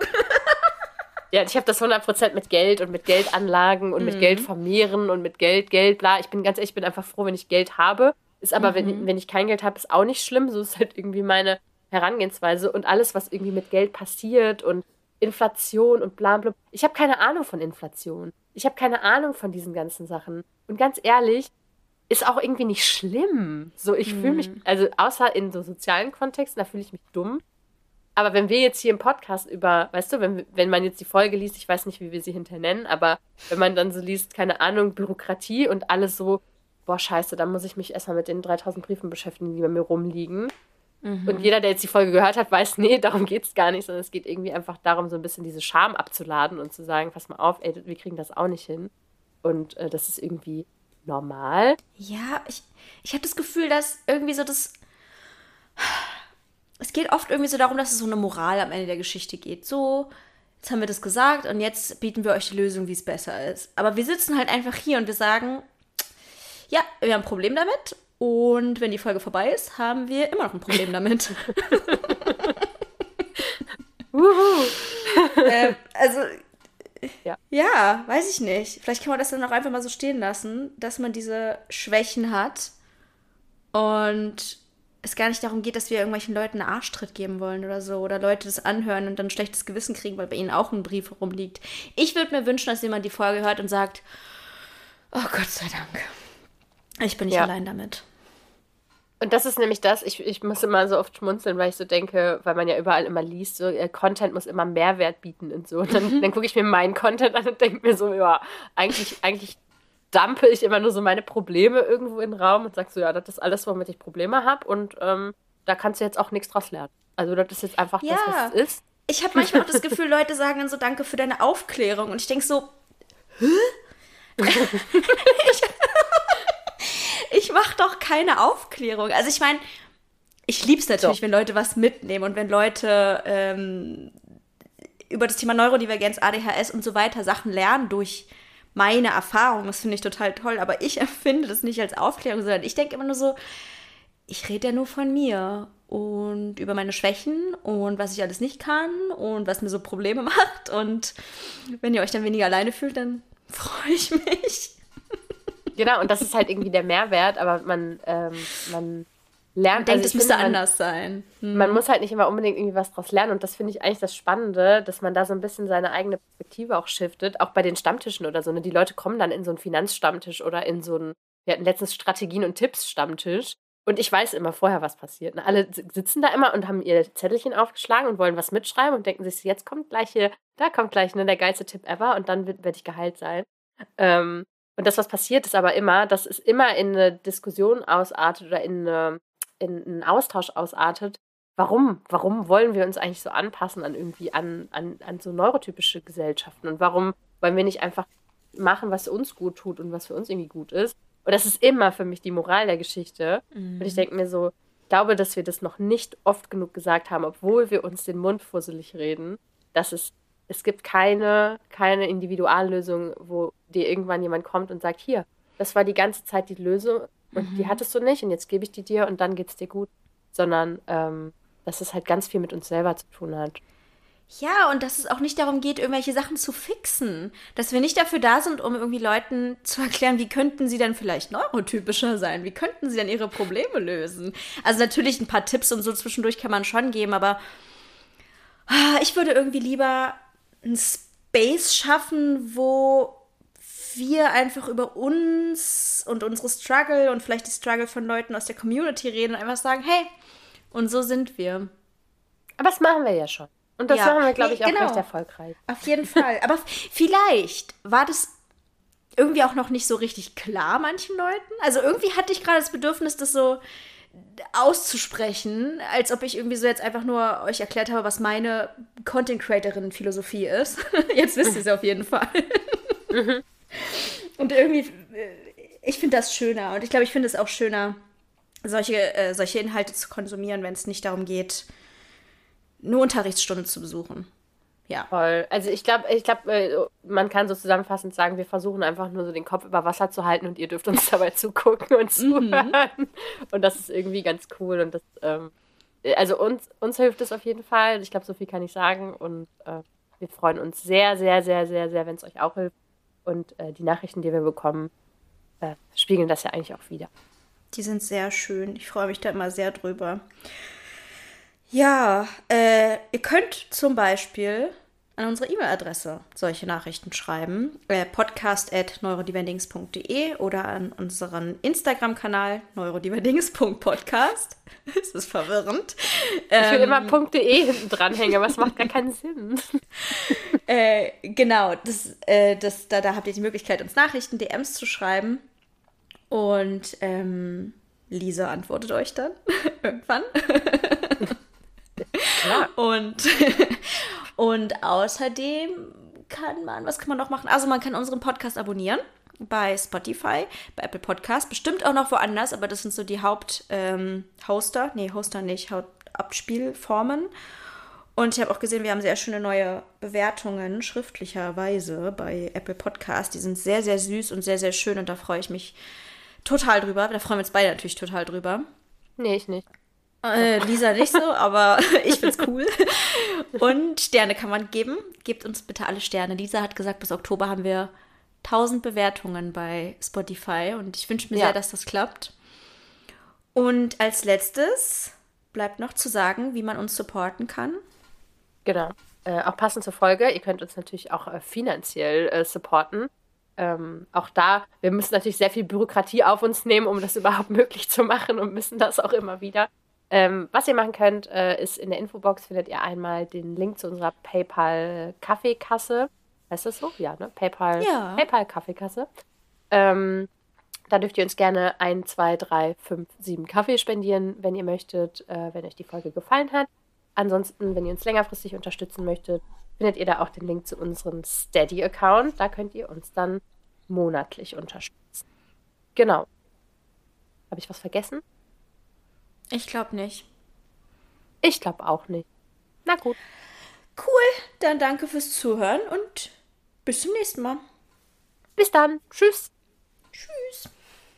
[SPEAKER 2] Ja, ich habe das 100% mit Geld und mit Geldanlagen und mhm. mit Geld vermehren und mit Geld, Geld, bla. Ich bin ganz ehrlich, ich bin einfach froh, wenn ich Geld habe. Ist aber, mhm. wenn, wenn ich kein Geld habe, ist auch nicht schlimm. So ist halt irgendwie meine Herangehensweise und alles, was irgendwie mit Geld passiert und Inflation und bla bla. Ich habe keine Ahnung von Inflation. Ich habe keine Ahnung von diesen ganzen Sachen. Und ganz ehrlich, ist auch irgendwie nicht schlimm. So, ich mhm. fühle mich, also außer in so sozialen Kontexten, da fühle ich mich dumm. Aber wenn wir jetzt hier im Podcast über, weißt du, wenn, wenn man jetzt die Folge liest, ich weiß nicht, wie wir sie hinterher nennen, aber wenn man dann so liest, keine Ahnung, Bürokratie und alles so, boah, scheiße, dann muss ich mich erstmal mit den 3000 Briefen beschäftigen, die bei mir rumliegen. Mhm. Und jeder, der jetzt die Folge gehört hat, weiß, nee, darum geht es gar nicht, sondern es geht irgendwie einfach darum, so ein bisschen diese Scham abzuladen und zu sagen, pass mal auf, ey, wir kriegen das auch nicht hin. Und äh, das ist irgendwie normal.
[SPEAKER 1] Ja, ich, ich habe das Gefühl, dass irgendwie so das es geht oft irgendwie so darum, dass es so eine Moral am Ende der Geschichte geht. So, jetzt haben wir das gesagt und jetzt bieten wir euch die Lösung, wie es besser ist. Aber wir sitzen halt einfach hier und wir sagen, ja, wir haben ein Problem damit. Und wenn die Folge vorbei ist, haben wir immer noch ein Problem damit. äh, also, ja. ja, weiß ich nicht. Vielleicht kann man das dann auch einfach mal so stehen lassen, dass man diese Schwächen hat und es gar nicht darum geht, dass wir irgendwelchen Leuten einen Arschtritt geben wollen oder so. Oder Leute das anhören und dann ein schlechtes Gewissen kriegen, weil bei ihnen auch ein Brief rumliegt. Ich würde mir wünschen, dass jemand die Folge hört und sagt, oh Gott sei Dank. Ich bin nicht ja. allein damit.
[SPEAKER 2] Und das ist nämlich das, ich, ich muss immer so oft schmunzeln, weil ich so denke, weil man ja überall immer liest, so äh, Content muss immer Mehrwert bieten und so. Und dann, dann gucke ich mir meinen Content an und denke mir so, ja, eigentlich, eigentlich dumpe ich immer nur so meine Probleme irgendwo in den Raum und sag so, ja, das ist alles, womit ich Probleme habe und ähm, da kannst du jetzt auch nichts draus lernen. Also das ist jetzt einfach ja. das, was es ist.
[SPEAKER 1] ich habe manchmal auch das Gefühl, Leute sagen dann so Danke für deine Aufklärung. Und ich denke so, hä? ich ich mache doch keine Aufklärung. Also ich meine, ich liebe es natürlich, doch. wenn Leute was mitnehmen und wenn Leute ähm, über das Thema Neurodivergenz, ADHS und so weiter Sachen lernen durch meine Erfahrung. Das finde ich total toll. Aber ich empfinde das nicht als Aufklärung, sondern ich denke immer nur so, ich rede ja nur von mir und über meine Schwächen und was ich alles nicht kann und was mir so Probleme macht. Und wenn ihr euch dann weniger alleine fühlt, dann freue ich mich.
[SPEAKER 2] Genau, und das ist halt irgendwie der Mehrwert, aber man, ähm, man lernt. Man
[SPEAKER 1] denkt, also es müsste anders sein.
[SPEAKER 2] Hm. Man muss halt nicht immer unbedingt irgendwie was draus lernen. Und das finde ich eigentlich das Spannende, dass man da so ein bisschen seine eigene Perspektive auch shiftet, auch bei den Stammtischen oder so. Ne? Die Leute kommen dann in so einen Finanzstammtisch oder in so einen, wir hatten letztens Strategien- und Tipps-Stammtisch. Und ich weiß immer vorher, was passiert. Ne? Alle sitzen da immer und haben ihr Zettelchen aufgeschlagen und wollen was mitschreiben und denken sich, jetzt kommt gleich hier, da kommt gleich ne, der geilste Tipp ever und dann werde ich geheilt sein. Ähm, und das, was passiert, ist aber immer, dass es immer in eine Diskussion ausartet oder in, eine, in einen Austausch ausartet. Warum? Warum wollen wir uns eigentlich so anpassen an irgendwie an, an, an so neurotypische Gesellschaften? Und warum wollen wir nicht einfach machen, was uns gut tut und was für uns irgendwie gut ist? Und das ist immer für mich die Moral der Geschichte. Mhm. Und ich mhm. denke mir so, ich glaube, dass wir das noch nicht oft genug gesagt haben, obwohl wir uns den Mund fusselig reden, dass es es gibt keine, keine Individuallösung, wo dir irgendwann jemand kommt und sagt, hier, das war die ganze Zeit die Lösung und mhm. die hattest du nicht und jetzt gebe ich die dir und dann geht es dir gut. Sondern ähm, dass es halt ganz viel mit uns selber zu tun hat.
[SPEAKER 1] Ja, und dass es auch nicht darum geht, irgendwelche Sachen zu fixen. Dass wir nicht dafür da sind, um irgendwie Leuten zu erklären, wie könnten sie denn vielleicht neurotypischer sein? Wie könnten sie denn ihre Probleme lösen? Also natürlich ein paar Tipps und so zwischendurch kann man schon geben, aber ah, ich würde irgendwie lieber einen Space schaffen, wo wir einfach über uns und unsere Struggle und vielleicht die Struggle von Leuten aus der Community reden und einfach sagen, hey, und so sind wir.
[SPEAKER 2] Aber das machen wir ja schon. Und das ja. machen wir, glaube ich, auch genau. recht erfolgreich.
[SPEAKER 1] Auf jeden Fall. Aber vielleicht war das irgendwie auch noch nicht so richtig klar manchen Leuten. Also irgendwie hatte ich gerade das Bedürfnis, das so auszusprechen, als ob ich irgendwie so jetzt einfach nur euch erklärt habe, was meine Content Creatorin Philosophie ist. jetzt wisst ihr es auf jeden Fall. Mhm. Und irgendwie, äh, ich finde das schöner und ich glaube, ich finde es auch schöner, solche, äh, solche Inhalte zu konsumieren, wenn es nicht darum geht, nur Unterrichtsstunde zu besuchen. Ja.
[SPEAKER 2] Voll. Also ich glaube, ich glaube, äh, man kann so zusammenfassend sagen, wir versuchen einfach nur so den Kopf über Wasser zu halten und ihr dürft uns dabei zugucken und mhm. zuhören. Mhm. Und das ist irgendwie ganz cool. Und das, ähm, also uns, uns hilft es auf jeden Fall. Ich glaube, so viel kann ich sagen. Und äh, wir freuen uns sehr, sehr, sehr, sehr, sehr, wenn es euch auch hilft. Und äh, die Nachrichten, die wir bekommen, äh, spiegeln das ja eigentlich auch wieder.
[SPEAKER 1] Die sind sehr schön. Ich freue mich da immer sehr drüber. Ja, äh, ihr könnt zum Beispiel an unsere E-Mail-Adresse solche Nachrichten schreiben. Äh, podcast.neurodiverdings.de oder an unseren Instagram-Kanal neurodiverdings.podcast. das ist verwirrend.
[SPEAKER 2] Ich will ähm, immer .de hinten dranhängen, aber es macht gar keinen Sinn.
[SPEAKER 1] äh, genau, das, äh, das, da, da habt ihr die Möglichkeit, uns Nachrichten, DMs zu schreiben. Und ähm, Lisa antwortet euch dann irgendwann. Klar. Und, und außerdem kann man, was kann man noch machen? Also man kann unseren Podcast abonnieren bei Spotify, bei Apple Podcast, bestimmt auch noch woanders, aber das sind so die Haupt-Hoster, ähm, nee, Hoster nicht, Hauptabspielformen. Und ich habe auch gesehen, wir haben sehr schöne neue Bewertungen schriftlicherweise bei Apple Podcast. Die sind sehr, sehr süß und sehr, sehr schön und da freue ich mich total drüber. Da freuen wir uns beide natürlich total drüber.
[SPEAKER 2] Nee, ich nicht.
[SPEAKER 1] Äh, Lisa nicht so, aber ich find's cool. Und Sterne kann man geben. Gebt uns bitte alle Sterne. Lisa hat gesagt, bis Oktober haben wir 1000 Bewertungen bei Spotify und ich wünsche mir ja. sehr, dass das klappt. Und als letztes bleibt noch zu sagen, wie man uns supporten kann.
[SPEAKER 2] Genau. Äh, auch passend zur Folge, ihr könnt uns natürlich auch äh, finanziell äh, supporten. Ähm, auch da, wir müssen natürlich sehr viel Bürokratie auf uns nehmen, um das überhaupt möglich zu machen und müssen das auch immer wieder. Ähm, was ihr machen könnt, äh, ist in der Infobox findet ihr einmal den Link zu unserer PayPal-Kaffeekasse. Heißt das so? Ja, ne? PayPal, ja. PayPal-Kaffeekasse. Ähm, da dürft ihr uns gerne 1, 2, 3, 5, 7 Kaffee spendieren, wenn ihr möchtet, äh, wenn euch die Folge gefallen hat. Ansonsten, wenn ihr uns längerfristig unterstützen möchtet, findet ihr da auch den Link zu unserem Steady-Account. Da könnt ihr uns dann monatlich unterstützen. Genau. Habe ich was vergessen?
[SPEAKER 1] Ich glaube nicht.
[SPEAKER 2] Ich glaube auch nicht. Na gut.
[SPEAKER 1] Cool, dann danke fürs Zuhören und bis zum nächsten Mal.
[SPEAKER 2] Bis dann. Tschüss.
[SPEAKER 1] Tschüss.